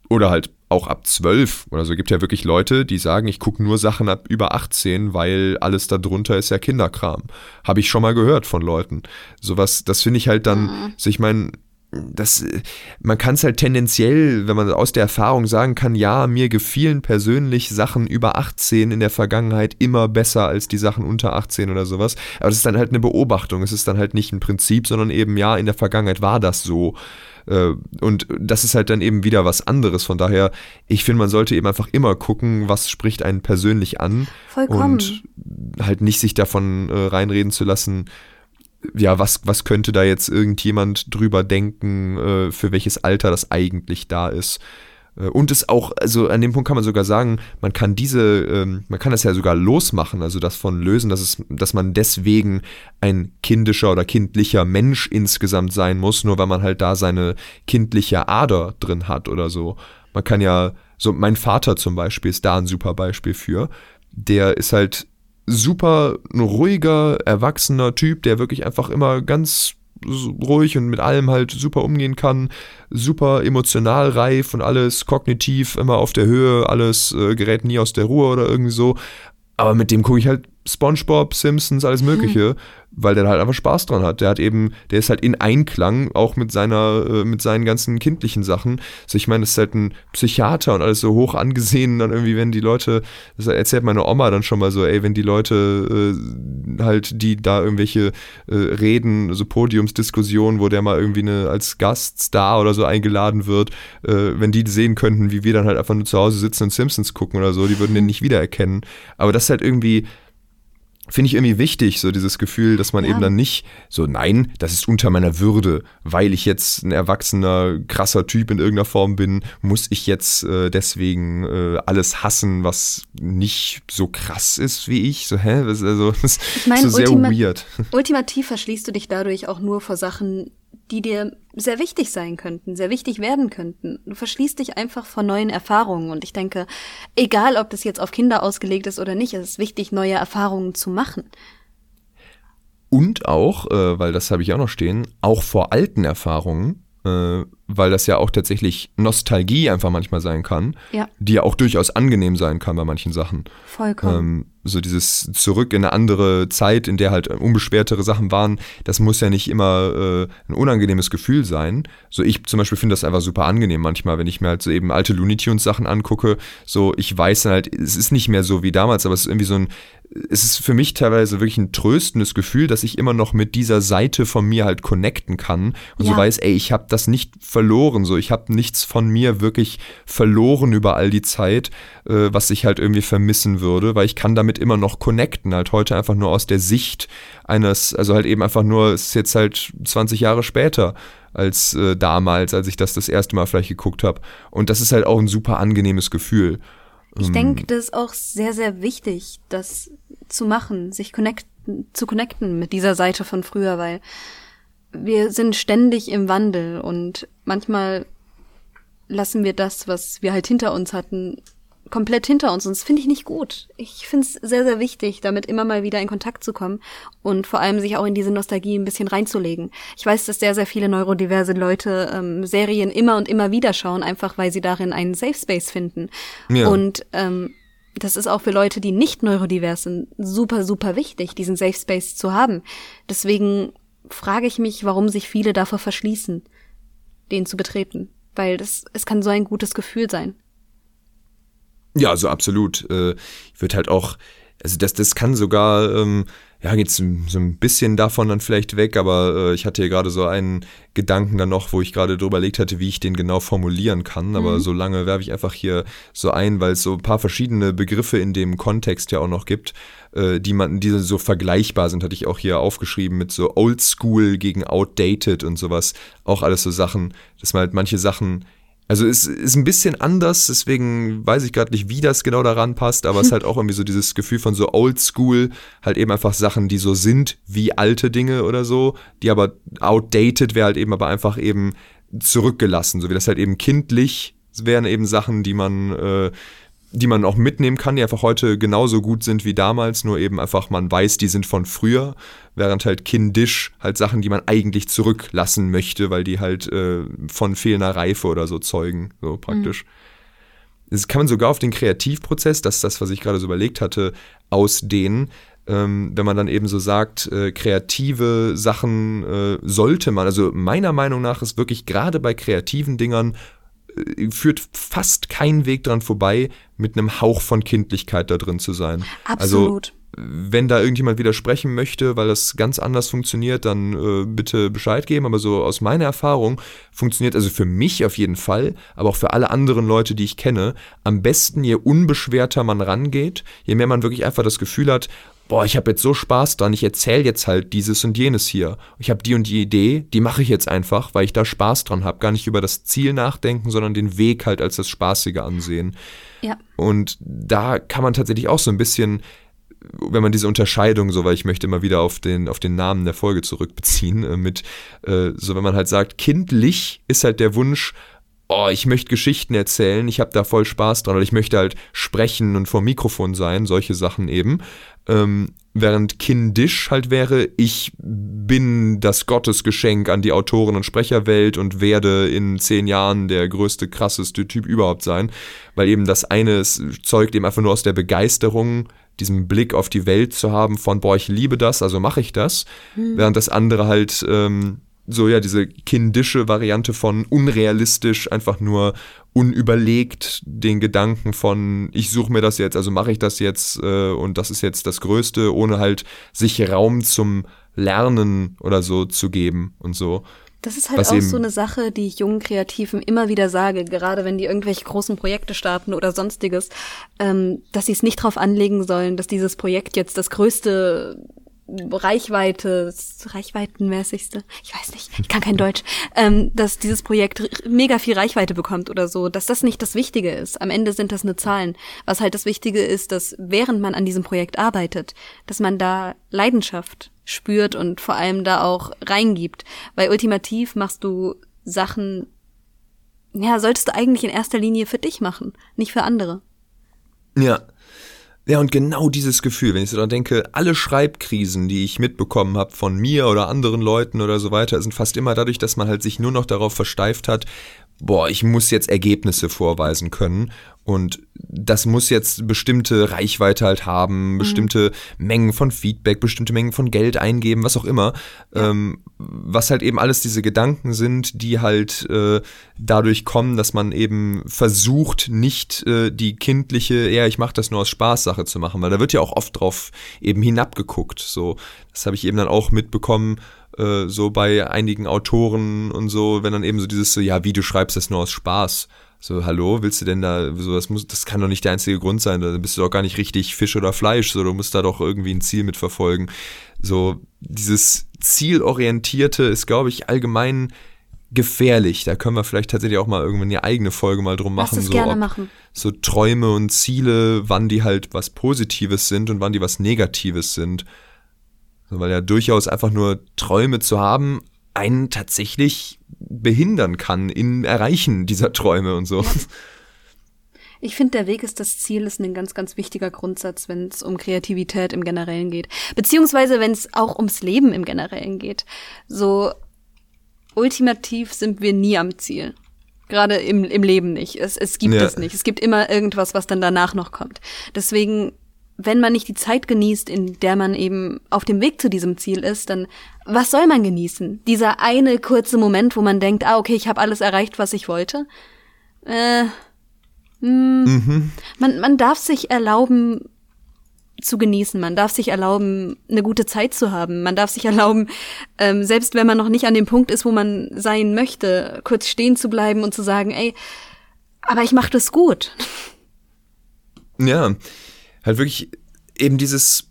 Oder halt auch ab zwölf oder so. Gibt ja wirklich Leute, die sagen, ich gucke nur Sachen ab über 18, weil alles da drunter ist ja Kinderkram. Habe ich schon mal gehört von Leuten. Sowas, das finde ich halt dann, mhm. so ich meine, das, man kann es halt tendenziell, wenn man aus der Erfahrung sagen kann, ja, mir gefielen persönlich Sachen über 18 in der Vergangenheit immer besser als die Sachen unter 18 oder sowas. Aber das ist dann halt eine Beobachtung. Es ist dann halt nicht ein Prinzip, sondern eben, ja, in der Vergangenheit war das so. Äh, und das ist halt dann eben wieder was anderes. Von daher, ich finde, man sollte eben einfach immer gucken, was spricht einen persönlich an. Vollkommen. Und halt nicht sich davon äh, reinreden zu lassen, ja, was, was könnte da jetzt irgendjemand drüber denken, äh, für welches Alter das eigentlich da ist. Äh, und es auch, also an dem Punkt kann man sogar sagen, man kann diese, ähm, man kann das ja sogar losmachen, also das von lösen, dass, es, dass man deswegen ein kindischer oder kindlicher Mensch insgesamt sein muss, nur weil man halt da seine kindliche Ader drin hat oder so. Man kann ja, so mein Vater zum Beispiel ist da ein super Beispiel für. Der ist halt super ein ruhiger, erwachsener Typ, der wirklich einfach immer ganz ruhig und mit allem halt super umgehen kann, super emotional reif und alles kognitiv immer auf der Höhe, alles äh, gerät nie aus der Ruhe oder irgendwie so. Aber mit dem gucke ich halt SpongeBob, Simpsons, alles Mögliche, weil der halt einfach Spaß dran hat. Der hat eben, der ist halt in Einklang auch mit seiner, äh, mit seinen ganzen kindlichen Sachen. Also ich meine, das ist halt ein Psychiater und alles so hoch angesehen. Dann irgendwie, wenn die Leute, das erzählt meine Oma dann schon mal so, ey, wenn die Leute äh, halt, die da irgendwelche äh, Reden, so Podiumsdiskussionen, wo der mal irgendwie eine, als Gaststar oder so eingeladen wird, äh, wenn die sehen könnten, wie wir dann halt einfach nur zu Hause sitzen und Simpsons gucken oder so, die würden den nicht wiedererkennen. Aber das ist halt irgendwie, finde ich irgendwie wichtig, so dieses Gefühl, dass man ja. eben dann nicht so, nein, das ist unter meiner Würde, weil ich jetzt ein erwachsener, krasser Typ in irgendeiner Form bin, muss ich jetzt äh, deswegen äh, alles hassen, was nicht so krass ist wie ich. So, hä? Das ist also das ich mein, so sehr ultima weird. Ultimativ verschließt du dich dadurch auch nur vor Sachen, die dir sehr wichtig sein könnten, sehr wichtig werden könnten. Du verschließt dich einfach vor neuen Erfahrungen. Und ich denke, egal ob das jetzt auf Kinder ausgelegt ist oder nicht, es ist wichtig, neue Erfahrungen zu machen. Und auch, äh, weil das habe ich auch noch stehen, auch vor alten Erfahrungen äh, weil das ja auch tatsächlich Nostalgie einfach manchmal sein kann, ja. die ja auch durchaus angenehm sein kann bei manchen Sachen. Vollkommen. Ähm, so dieses zurück in eine andere Zeit, in der halt unbeschwertere Sachen waren, das muss ja nicht immer äh, ein unangenehmes Gefühl sein. So ich zum Beispiel finde das einfach super angenehm manchmal, wenn ich mir halt so eben alte Looney Tunes Sachen angucke. So ich weiß dann halt, es ist nicht mehr so wie damals, aber es ist irgendwie so ein es ist für mich teilweise wirklich ein tröstendes Gefühl, dass ich immer noch mit dieser Seite von mir halt connecten kann und ja. so weiß, ey, ich habe das nicht verloren, so ich habe nichts von mir wirklich verloren über all die Zeit, äh, was ich halt irgendwie vermissen würde, weil ich kann damit immer noch connecten, halt heute einfach nur aus der Sicht eines, also halt eben einfach nur, es ist jetzt halt 20 Jahre später als äh, damals, als ich das das erste Mal vielleicht geguckt habe und das ist halt auch ein super angenehmes Gefühl. Ich ähm, denke, das ist auch sehr, sehr wichtig, das zu machen, sich connecten, zu connecten mit dieser Seite von früher, weil wir sind ständig im Wandel und manchmal lassen wir das, was wir halt hinter uns hatten, komplett hinter uns und das finde ich nicht gut. Ich finde es sehr, sehr wichtig, damit immer mal wieder in Kontakt zu kommen und vor allem sich auch in diese Nostalgie ein bisschen reinzulegen. Ich weiß, dass sehr, sehr viele neurodiverse Leute ähm, Serien immer und immer wieder schauen, einfach weil sie darin einen Safe Space finden. Ja. Und ähm, das ist auch für Leute, die nicht neurodivers sind, super, super wichtig, diesen Safe Space zu haben. Deswegen frage ich mich, warum sich viele davor verschließen, den zu betreten. Weil das, es kann so ein gutes Gefühl sein. Ja, also absolut. Äh, ich würde halt auch, also das, das kann sogar, ähm, ja, geht so ein bisschen davon dann vielleicht weg, aber äh, ich hatte hier gerade so einen Gedanken dann noch, wo ich gerade drüber überlegt hatte, wie ich den genau formulieren kann. Aber mhm. so lange werfe ich einfach hier so ein, weil es so ein paar verschiedene Begriffe in dem Kontext ja auch noch gibt, äh, die man, die so vergleichbar sind, hatte ich auch hier aufgeschrieben mit so Old School gegen Outdated und sowas. Auch alles so Sachen, dass man halt manche Sachen also es ist ein bisschen anders, deswegen weiß ich gerade nicht, wie das genau daran passt, aber es ist halt auch irgendwie so dieses Gefühl von so Old School, halt eben einfach Sachen, die so sind wie alte Dinge oder so, die aber outdated wäre halt eben aber einfach eben zurückgelassen, so wie das halt eben kindlich wären eben Sachen, die man äh, die man auch mitnehmen kann, die einfach heute genauso gut sind wie damals, nur eben einfach man weiß, die sind von früher, während halt kindisch halt Sachen, die man eigentlich zurücklassen möchte, weil die halt äh, von fehlender Reife oder so zeugen, so praktisch. Mhm. Das kann man sogar auf den Kreativprozess, das ist das, was ich gerade so überlegt hatte, ausdehnen. Ähm, wenn man dann eben so sagt, äh, kreative Sachen äh, sollte man, also meiner Meinung nach ist wirklich gerade bei kreativen Dingern führt fast kein Weg dran vorbei, mit einem Hauch von Kindlichkeit da drin zu sein. Also, Absolut. Also, wenn da irgendjemand widersprechen möchte, weil das ganz anders funktioniert, dann äh, bitte Bescheid geben. Aber so aus meiner Erfahrung funktioniert also für mich auf jeden Fall, aber auch für alle anderen Leute, die ich kenne, am besten, je unbeschwerter man rangeht, je mehr man wirklich einfach das Gefühl hat, boah, ich habe jetzt so Spaß dran, ich erzähle jetzt halt dieses und jenes hier. Ich habe die und die Idee, die mache ich jetzt einfach, weil ich da Spaß dran habe. Gar nicht über das Ziel nachdenken, sondern den Weg halt als das Spaßige ansehen. Ja. Und da kann man tatsächlich auch so ein bisschen wenn man diese Unterscheidung, so weil ich möchte immer wieder auf den, auf den Namen der Folge zurückbeziehen, äh, mit äh, so wenn man halt sagt, kindlich ist halt der Wunsch, oh, ich möchte Geschichten erzählen, ich habe da voll Spaß dran, oder ich möchte halt sprechen und vor Mikrofon sein, solche Sachen eben. Ähm, während kindisch halt wäre, ich bin das Gottesgeschenk an die Autoren- und Sprecherwelt und werde in zehn Jahren der größte, krasseste Typ überhaupt sein. Weil eben das eine zeugt eben einfach nur aus der Begeisterung, diesen Blick auf die Welt zu haben von, boah, ich liebe das, also mache ich das. Mhm. Während das andere halt ähm, so ja diese kindische Variante von unrealistisch, einfach nur unüberlegt den Gedanken von ich suche mir das jetzt, also mache ich das jetzt äh, und das ist jetzt das Größte, ohne halt sich Raum zum Lernen oder so zu geben und so. Das ist halt auch so eine Sache, die ich jungen Kreativen immer wieder sage, gerade wenn die irgendwelche großen Projekte starten oder sonstiges, ähm, dass sie es nicht darauf anlegen sollen, dass dieses Projekt jetzt das größte Reichweite, Reichweitenmäßigste, ich weiß nicht, ich kann kein Deutsch, ähm, dass dieses Projekt mega viel Reichweite bekommt oder so, dass das nicht das Wichtige ist. Am Ende sind das nur Zahlen. Was halt das Wichtige ist, dass während man an diesem Projekt arbeitet, dass man da Leidenschaft spürt und vor allem da auch reingibt. Weil ultimativ machst du Sachen, ja, solltest du eigentlich in erster Linie für dich machen, nicht für andere. Ja, ja, und genau dieses Gefühl, wenn ich so daran denke, alle Schreibkrisen, die ich mitbekommen habe von mir oder anderen Leuten oder so weiter, sind fast immer dadurch, dass man halt sich nur noch darauf versteift hat, boah, ich muss jetzt Ergebnisse vorweisen können und das muss jetzt bestimmte Reichweite halt haben, mhm. bestimmte Mengen von Feedback, bestimmte Mengen von Geld eingeben, was auch immer. Ja. Ähm, was halt eben alles diese Gedanken sind, die halt äh, dadurch kommen, dass man eben versucht, nicht äh, die kindliche, ja, ich mache das nur aus Spaßsache zu machen, weil da wird ja auch oft drauf eben hinabgeguckt. So, das habe ich eben dann auch mitbekommen äh, so bei einigen Autoren und so, wenn dann eben so dieses so, ja, wie du schreibst das nur aus Spaß. So, hallo, willst du denn da, so, das muss, das kann doch nicht der einzige Grund sein, da bist du doch gar nicht richtig Fisch oder Fleisch, so, du musst da doch irgendwie ein Ziel mitverfolgen. So, dieses Zielorientierte ist, glaube ich, allgemein gefährlich. Da können wir vielleicht tatsächlich auch mal irgendwann eine eigene Folge mal drum machen. so, gerne machen. so Träume und Ziele, wann die halt was Positives sind und wann die was Negatives sind. Weil ja durchaus einfach nur Träume zu haben, einen tatsächlich behindern kann im Erreichen dieser Träume und so. Ich finde, der Weg ist das Ziel ist ein ganz, ganz wichtiger Grundsatz, wenn es um Kreativität im Generellen geht. Beziehungsweise wenn es auch ums Leben im Generellen geht. So ultimativ sind wir nie am Ziel. Gerade im, im Leben nicht. Es, es gibt ja. es nicht. Es gibt immer irgendwas, was dann danach noch kommt. Deswegen wenn man nicht die Zeit genießt, in der man eben auf dem Weg zu diesem Ziel ist, dann was soll man genießen? Dieser eine kurze Moment, wo man denkt, ah, okay, ich habe alles erreicht, was ich wollte. Äh, mh, mhm. man, man darf sich erlauben zu genießen. Man darf sich erlauben, eine gute Zeit zu haben. Man darf sich erlauben, ähm, selbst wenn man noch nicht an dem Punkt ist, wo man sein möchte, kurz stehen zu bleiben und zu sagen, ey, aber ich mache das gut. Ja, halt wirklich eben dieses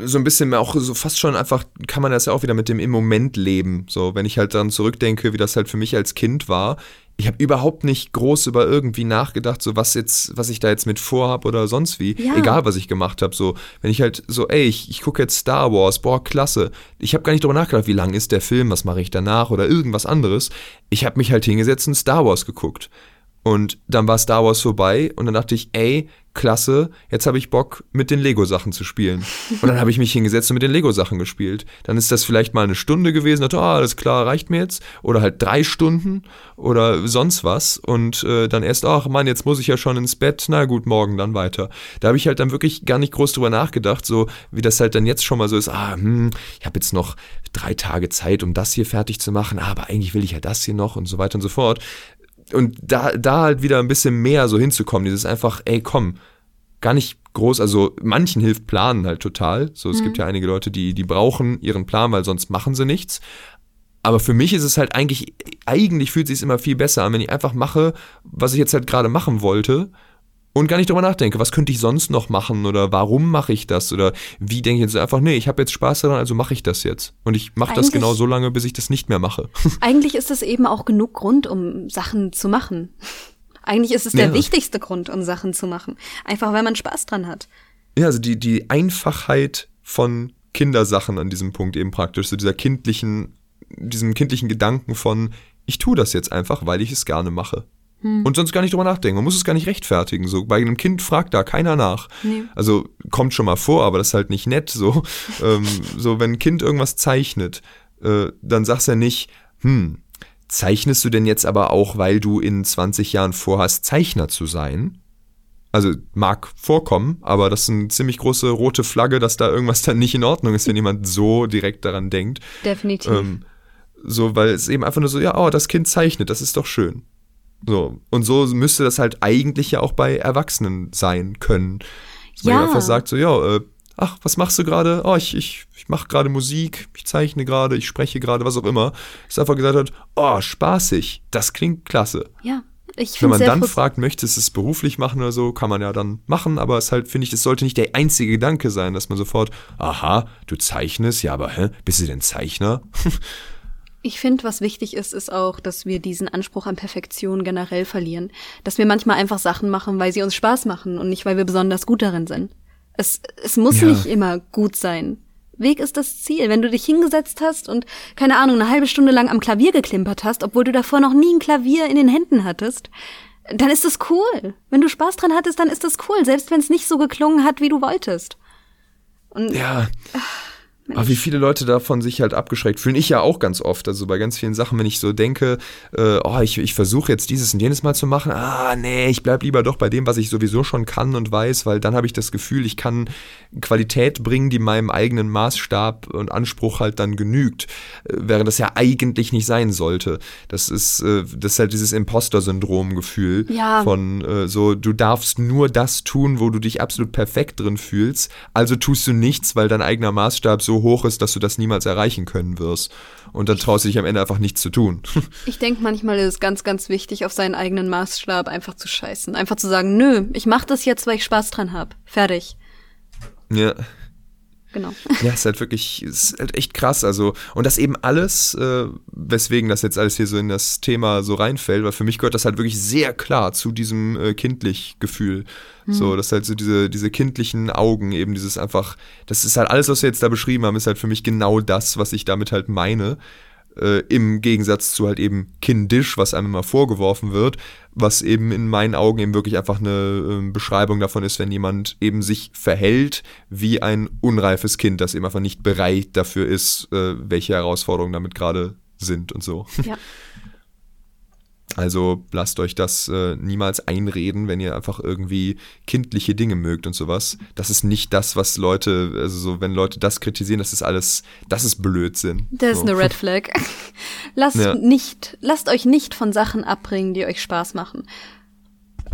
so ein bisschen mehr auch so fast schon einfach kann man das ja auch wieder mit dem im Moment leben. So, wenn ich halt dann zurückdenke, wie das halt für mich als Kind war. Ich habe überhaupt nicht groß über irgendwie nachgedacht, so was jetzt, was ich da jetzt mit vorhab oder sonst wie. Ja. Egal, was ich gemacht habe. So, wenn ich halt so, ey, ich, ich gucke jetzt Star Wars, boah, klasse. Ich habe gar nicht drüber nachgedacht, wie lang ist der Film, was mache ich danach oder irgendwas anderes. Ich habe mich halt hingesetzt und Star Wars geguckt. Und dann war Star Wars vorbei und dann dachte ich, ey, klasse, jetzt habe ich Bock, mit den Lego-Sachen zu spielen. Und dann habe ich mich hingesetzt und mit den Lego-Sachen gespielt. Dann ist das vielleicht mal eine Stunde gewesen, dachte, ah, alles klar, reicht mir jetzt. Oder halt drei Stunden oder sonst was. Und äh, dann erst, ach Mann, jetzt muss ich ja schon ins Bett, na gut, morgen dann weiter. Da habe ich halt dann wirklich gar nicht groß drüber nachgedacht, so wie das halt dann jetzt schon mal so ist, ah, hm, ich habe jetzt noch drei Tage Zeit, um das hier fertig zu machen, aber eigentlich will ich ja das hier noch und so weiter und so fort und da, da halt wieder ein bisschen mehr so hinzukommen, dieses einfach, ey, komm, gar nicht groß, also manchen hilft Planen halt total. So, es mhm. gibt ja einige Leute, die, die brauchen ihren Plan, weil sonst machen sie nichts. Aber für mich ist es halt eigentlich, eigentlich fühlt es sich immer viel besser an, wenn ich einfach mache, was ich jetzt halt gerade machen wollte und gar nicht drüber nachdenke, was könnte ich sonst noch machen oder warum mache ich das oder wie denke ich jetzt einfach, nee, ich habe jetzt Spaß daran, also mache ich das jetzt. Und ich mache das genau so lange, bis ich das nicht mehr mache. Eigentlich ist das eben auch genug Grund, um Sachen zu machen. Eigentlich ist es der ja. wichtigste Grund, um Sachen zu machen. Einfach, weil man Spaß dran hat. Ja, also die, die Einfachheit von Kindersachen an diesem Punkt eben praktisch, so dieser kindlichen, diesem kindlichen Gedanken von, ich tue das jetzt einfach, weil ich es gerne mache. Hm. Und sonst gar nicht drüber nachdenken. Man muss es gar nicht rechtfertigen. So, bei einem Kind fragt da keiner nach. Nee. Also kommt schon mal vor, aber das ist halt nicht nett. So, ähm, so wenn ein Kind irgendwas zeichnet, äh, dann sagst du ja nicht, hm, zeichnest du denn jetzt aber auch, weil du in 20 Jahren vorhast, Zeichner zu sein? Also mag vorkommen, aber das ist eine ziemlich große rote Flagge, dass da irgendwas dann nicht in Ordnung ist, wenn jemand so direkt daran denkt. Definitiv. Ähm, so, weil es eben einfach nur so, ja, oh, das Kind zeichnet, das ist doch schön. So. Und so müsste das halt eigentlich ja auch bei Erwachsenen sein können. Dass ja. man einfach sagt, so, ja, äh, ach, was machst du gerade? Oh, ich, ich, ich mache gerade Musik, ich zeichne gerade, ich spreche gerade, was auch immer. Dass einfach gesagt hat, oh, spaßig, das klingt klasse. Ja. Ich Wenn man dann fragt, möchtest du es beruflich machen oder so, kann man ja dann machen, aber es halt, finde ich, es sollte nicht der einzige Gedanke sein, dass man sofort, aha, du zeichnest, ja, aber hä, bist du denn Zeichner? Ich finde, was wichtig ist, ist auch, dass wir diesen Anspruch an Perfektion generell verlieren. Dass wir manchmal einfach Sachen machen, weil sie uns Spaß machen und nicht, weil wir besonders gut darin sind. Es, es muss ja. nicht immer gut sein. Weg ist das Ziel. Wenn du dich hingesetzt hast und, keine Ahnung, eine halbe Stunde lang am Klavier geklimpert hast, obwohl du davor noch nie ein Klavier in den Händen hattest, dann ist das cool. Wenn du Spaß dran hattest, dann ist das cool, selbst wenn es nicht so geklungen hat, wie du wolltest. Und, ja. Ach, aber wie viele Leute davon sich halt abgeschreckt fühlen. Ich ja auch ganz oft. Also bei ganz vielen Sachen, wenn ich so denke, äh, oh, ich, ich versuche jetzt dieses und jenes mal zu machen. Ah, nee, ich bleib lieber doch bei dem, was ich sowieso schon kann und weiß, weil dann habe ich das Gefühl, ich kann Qualität bringen, die meinem eigenen Maßstab und Anspruch halt dann genügt. Äh, während das ja eigentlich nicht sein sollte. Das ist, äh, das ist halt dieses Imposter-Syndrom-Gefühl ja. von äh, so, du darfst nur das tun, wo du dich absolut perfekt drin fühlst. Also tust du nichts, weil dein eigener Maßstab so hoch ist, dass du das niemals erreichen können wirst. Und dann traust du dich am Ende einfach nichts zu tun. Ich denke, manchmal ist es ganz, ganz wichtig, auf seinen eigenen Maßstab einfach zu scheißen. Einfach zu sagen, nö, ich mach das jetzt, weil ich Spaß dran hab. Fertig. Ja. Genau. Ja, ist halt wirklich, ist halt echt krass. Also, und das eben alles, äh, weswegen das jetzt alles hier so in das Thema so reinfällt, weil für mich gehört das halt wirklich sehr klar zu diesem äh, kindlich Gefühl. Mhm. So, dass halt so diese, diese kindlichen Augen, eben dieses einfach, das ist halt alles, was wir jetzt da beschrieben haben, ist halt für mich genau das, was ich damit halt meine äh, im Gegensatz zu halt eben kindisch, was einem immer vorgeworfen wird, was eben in meinen Augen eben wirklich einfach eine äh, Beschreibung davon ist, wenn jemand eben sich verhält wie ein unreifes Kind, das eben einfach nicht bereit dafür ist, äh, welche Herausforderungen damit gerade sind und so. Ja. Also lasst euch das äh, niemals einreden, wenn ihr einfach irgendwie kindliche Dinge mögt und sowas. Das ist nicht das, was Leute, also so, wenn Leute das kritisieren, das ist alles, das ist Blödsinn. Das so. ist eine Red Flag. lasst ja. nicht, lasst euch nicht von Sachen abbringen, die euch Spaß machen.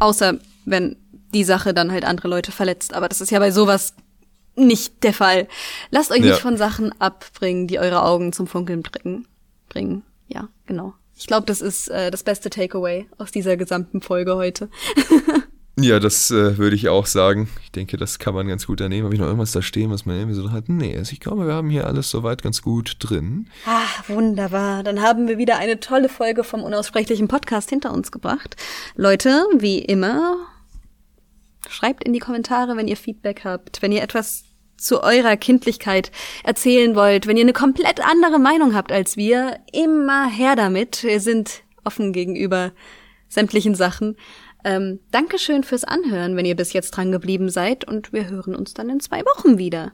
Außer wenn die Sache dann halt andere Leute verletzt. Aber das ist ja bei sowas nicht der Fall. Lasst euch ja. nicht von Sachen abbringen, die eure Augen zum Funkeln bringen. bringen. Ja, genau. Ich glaube, das ist äh, das beste Takeaway aus dieser gesamten Folge heute. ja, das äh, würde ich auch sagen. Ich denke, das kann man ganz gut ernehmen. Habe ich noch irgendwas da stehen, was man irgendwie so hat? Nee, also ich glaube, wir haben hier alles soweit ganz gut drin. Ah, wunderbar. Dann haben wir wieder eine tolle Folge vom unaussprechlichen Podcast hinter uns gebracht. Leute, wie immer, schreibt in die Kommentare, wenn ihr Feedback habt, wenn ihr etwas zu eurer Kindlichkeit erzählen wollt, wenn ihr eine komplett andere Meinung habt als wir, immer her damit. Wir sind offen gegenüber sämtlichen Sachen. Ähm, Dankeschön fürs Anhören, wenn ihr bis jetzt dran geblieben seid und wir hören uns dann in zwei Wochen wieder.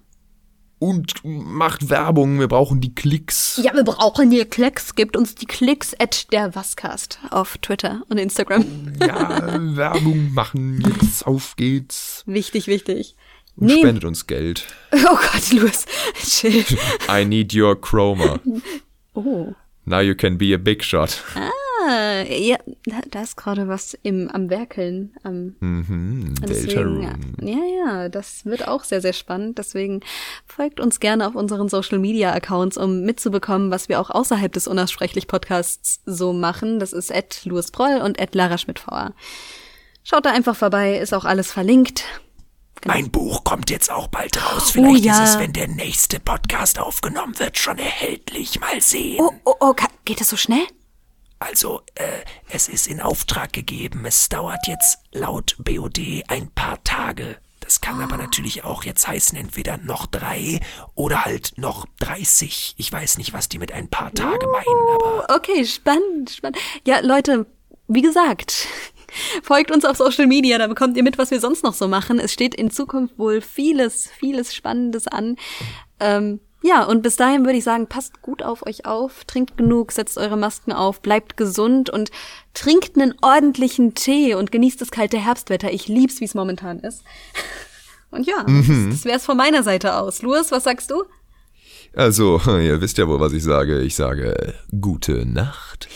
Und macht Werbung, wir brauchen die Klicks. Ja, wir brauchen die Klicks. Gebt uns die Klicks at der Wascast auf Twitter und Instagram. Ja, Werbung machen, jetzt auf geht's. Wichtig, wichtig. Und Nee. spendet uns Geld. Oh Gott, Louis. Chill. I need your chroma. Oh. Now you can be a big shot. Ah, ja, da, da ist gerade was im, am Werkeln. Am, Mhm, Delta Room. ja, ja, das wird auch sehr, sehr spannend. Deswegen folgt uns gerne auf unseren Social Media Accounts, um mitzubekommen, was wir auch außerhalb des Unaussprechlich Podcasts so machen. Das ist at Louis Proll und at Lara Schmidt-VR. Schaut da einfach vorbei, ist auch alles verlinkt. Mein Buch kommt jetzt auch bald raus. Oh, Vielleicht ja. ist es, wenn der nächste Podcast aufgenommen wird, schon erhältlich. Mal sehen. Oh, oh, oh, geht das so schnell? Also, äh, es ist in Auftrag gegeben. Es dauert jetzt laut BOD ein paar Tage. Das kann aber natürlich auch jetzt heißen, entweder noch drei oder halt noch 30. Ich weiß nicht, was die mit ein paar Tage meinen, aber Okay, spannend, spannend. Ja, Leute, wie gesagt, folgt uns auf Social Media, da bekommt ihr mit, was wir sonst noch so machen. Es steht in Zukunft wohl vieles, vieles Spannendes an. Ähm, ja, und bis dahin würde ich sagen, passt gut auf euch auf, trinkt genug, setzt eure Masken auf, bleibt gesund und trinkt einen ordentlichen Tee und genießt das kalte Herbstwetter. Ich lieb's, wie es momentan ist. Und ja, das, das wär's von meiner Seite aus. Louis, was sagst du? Also, ihr wisst ja wohl, was ich sage. Ich sage, gute Nacht.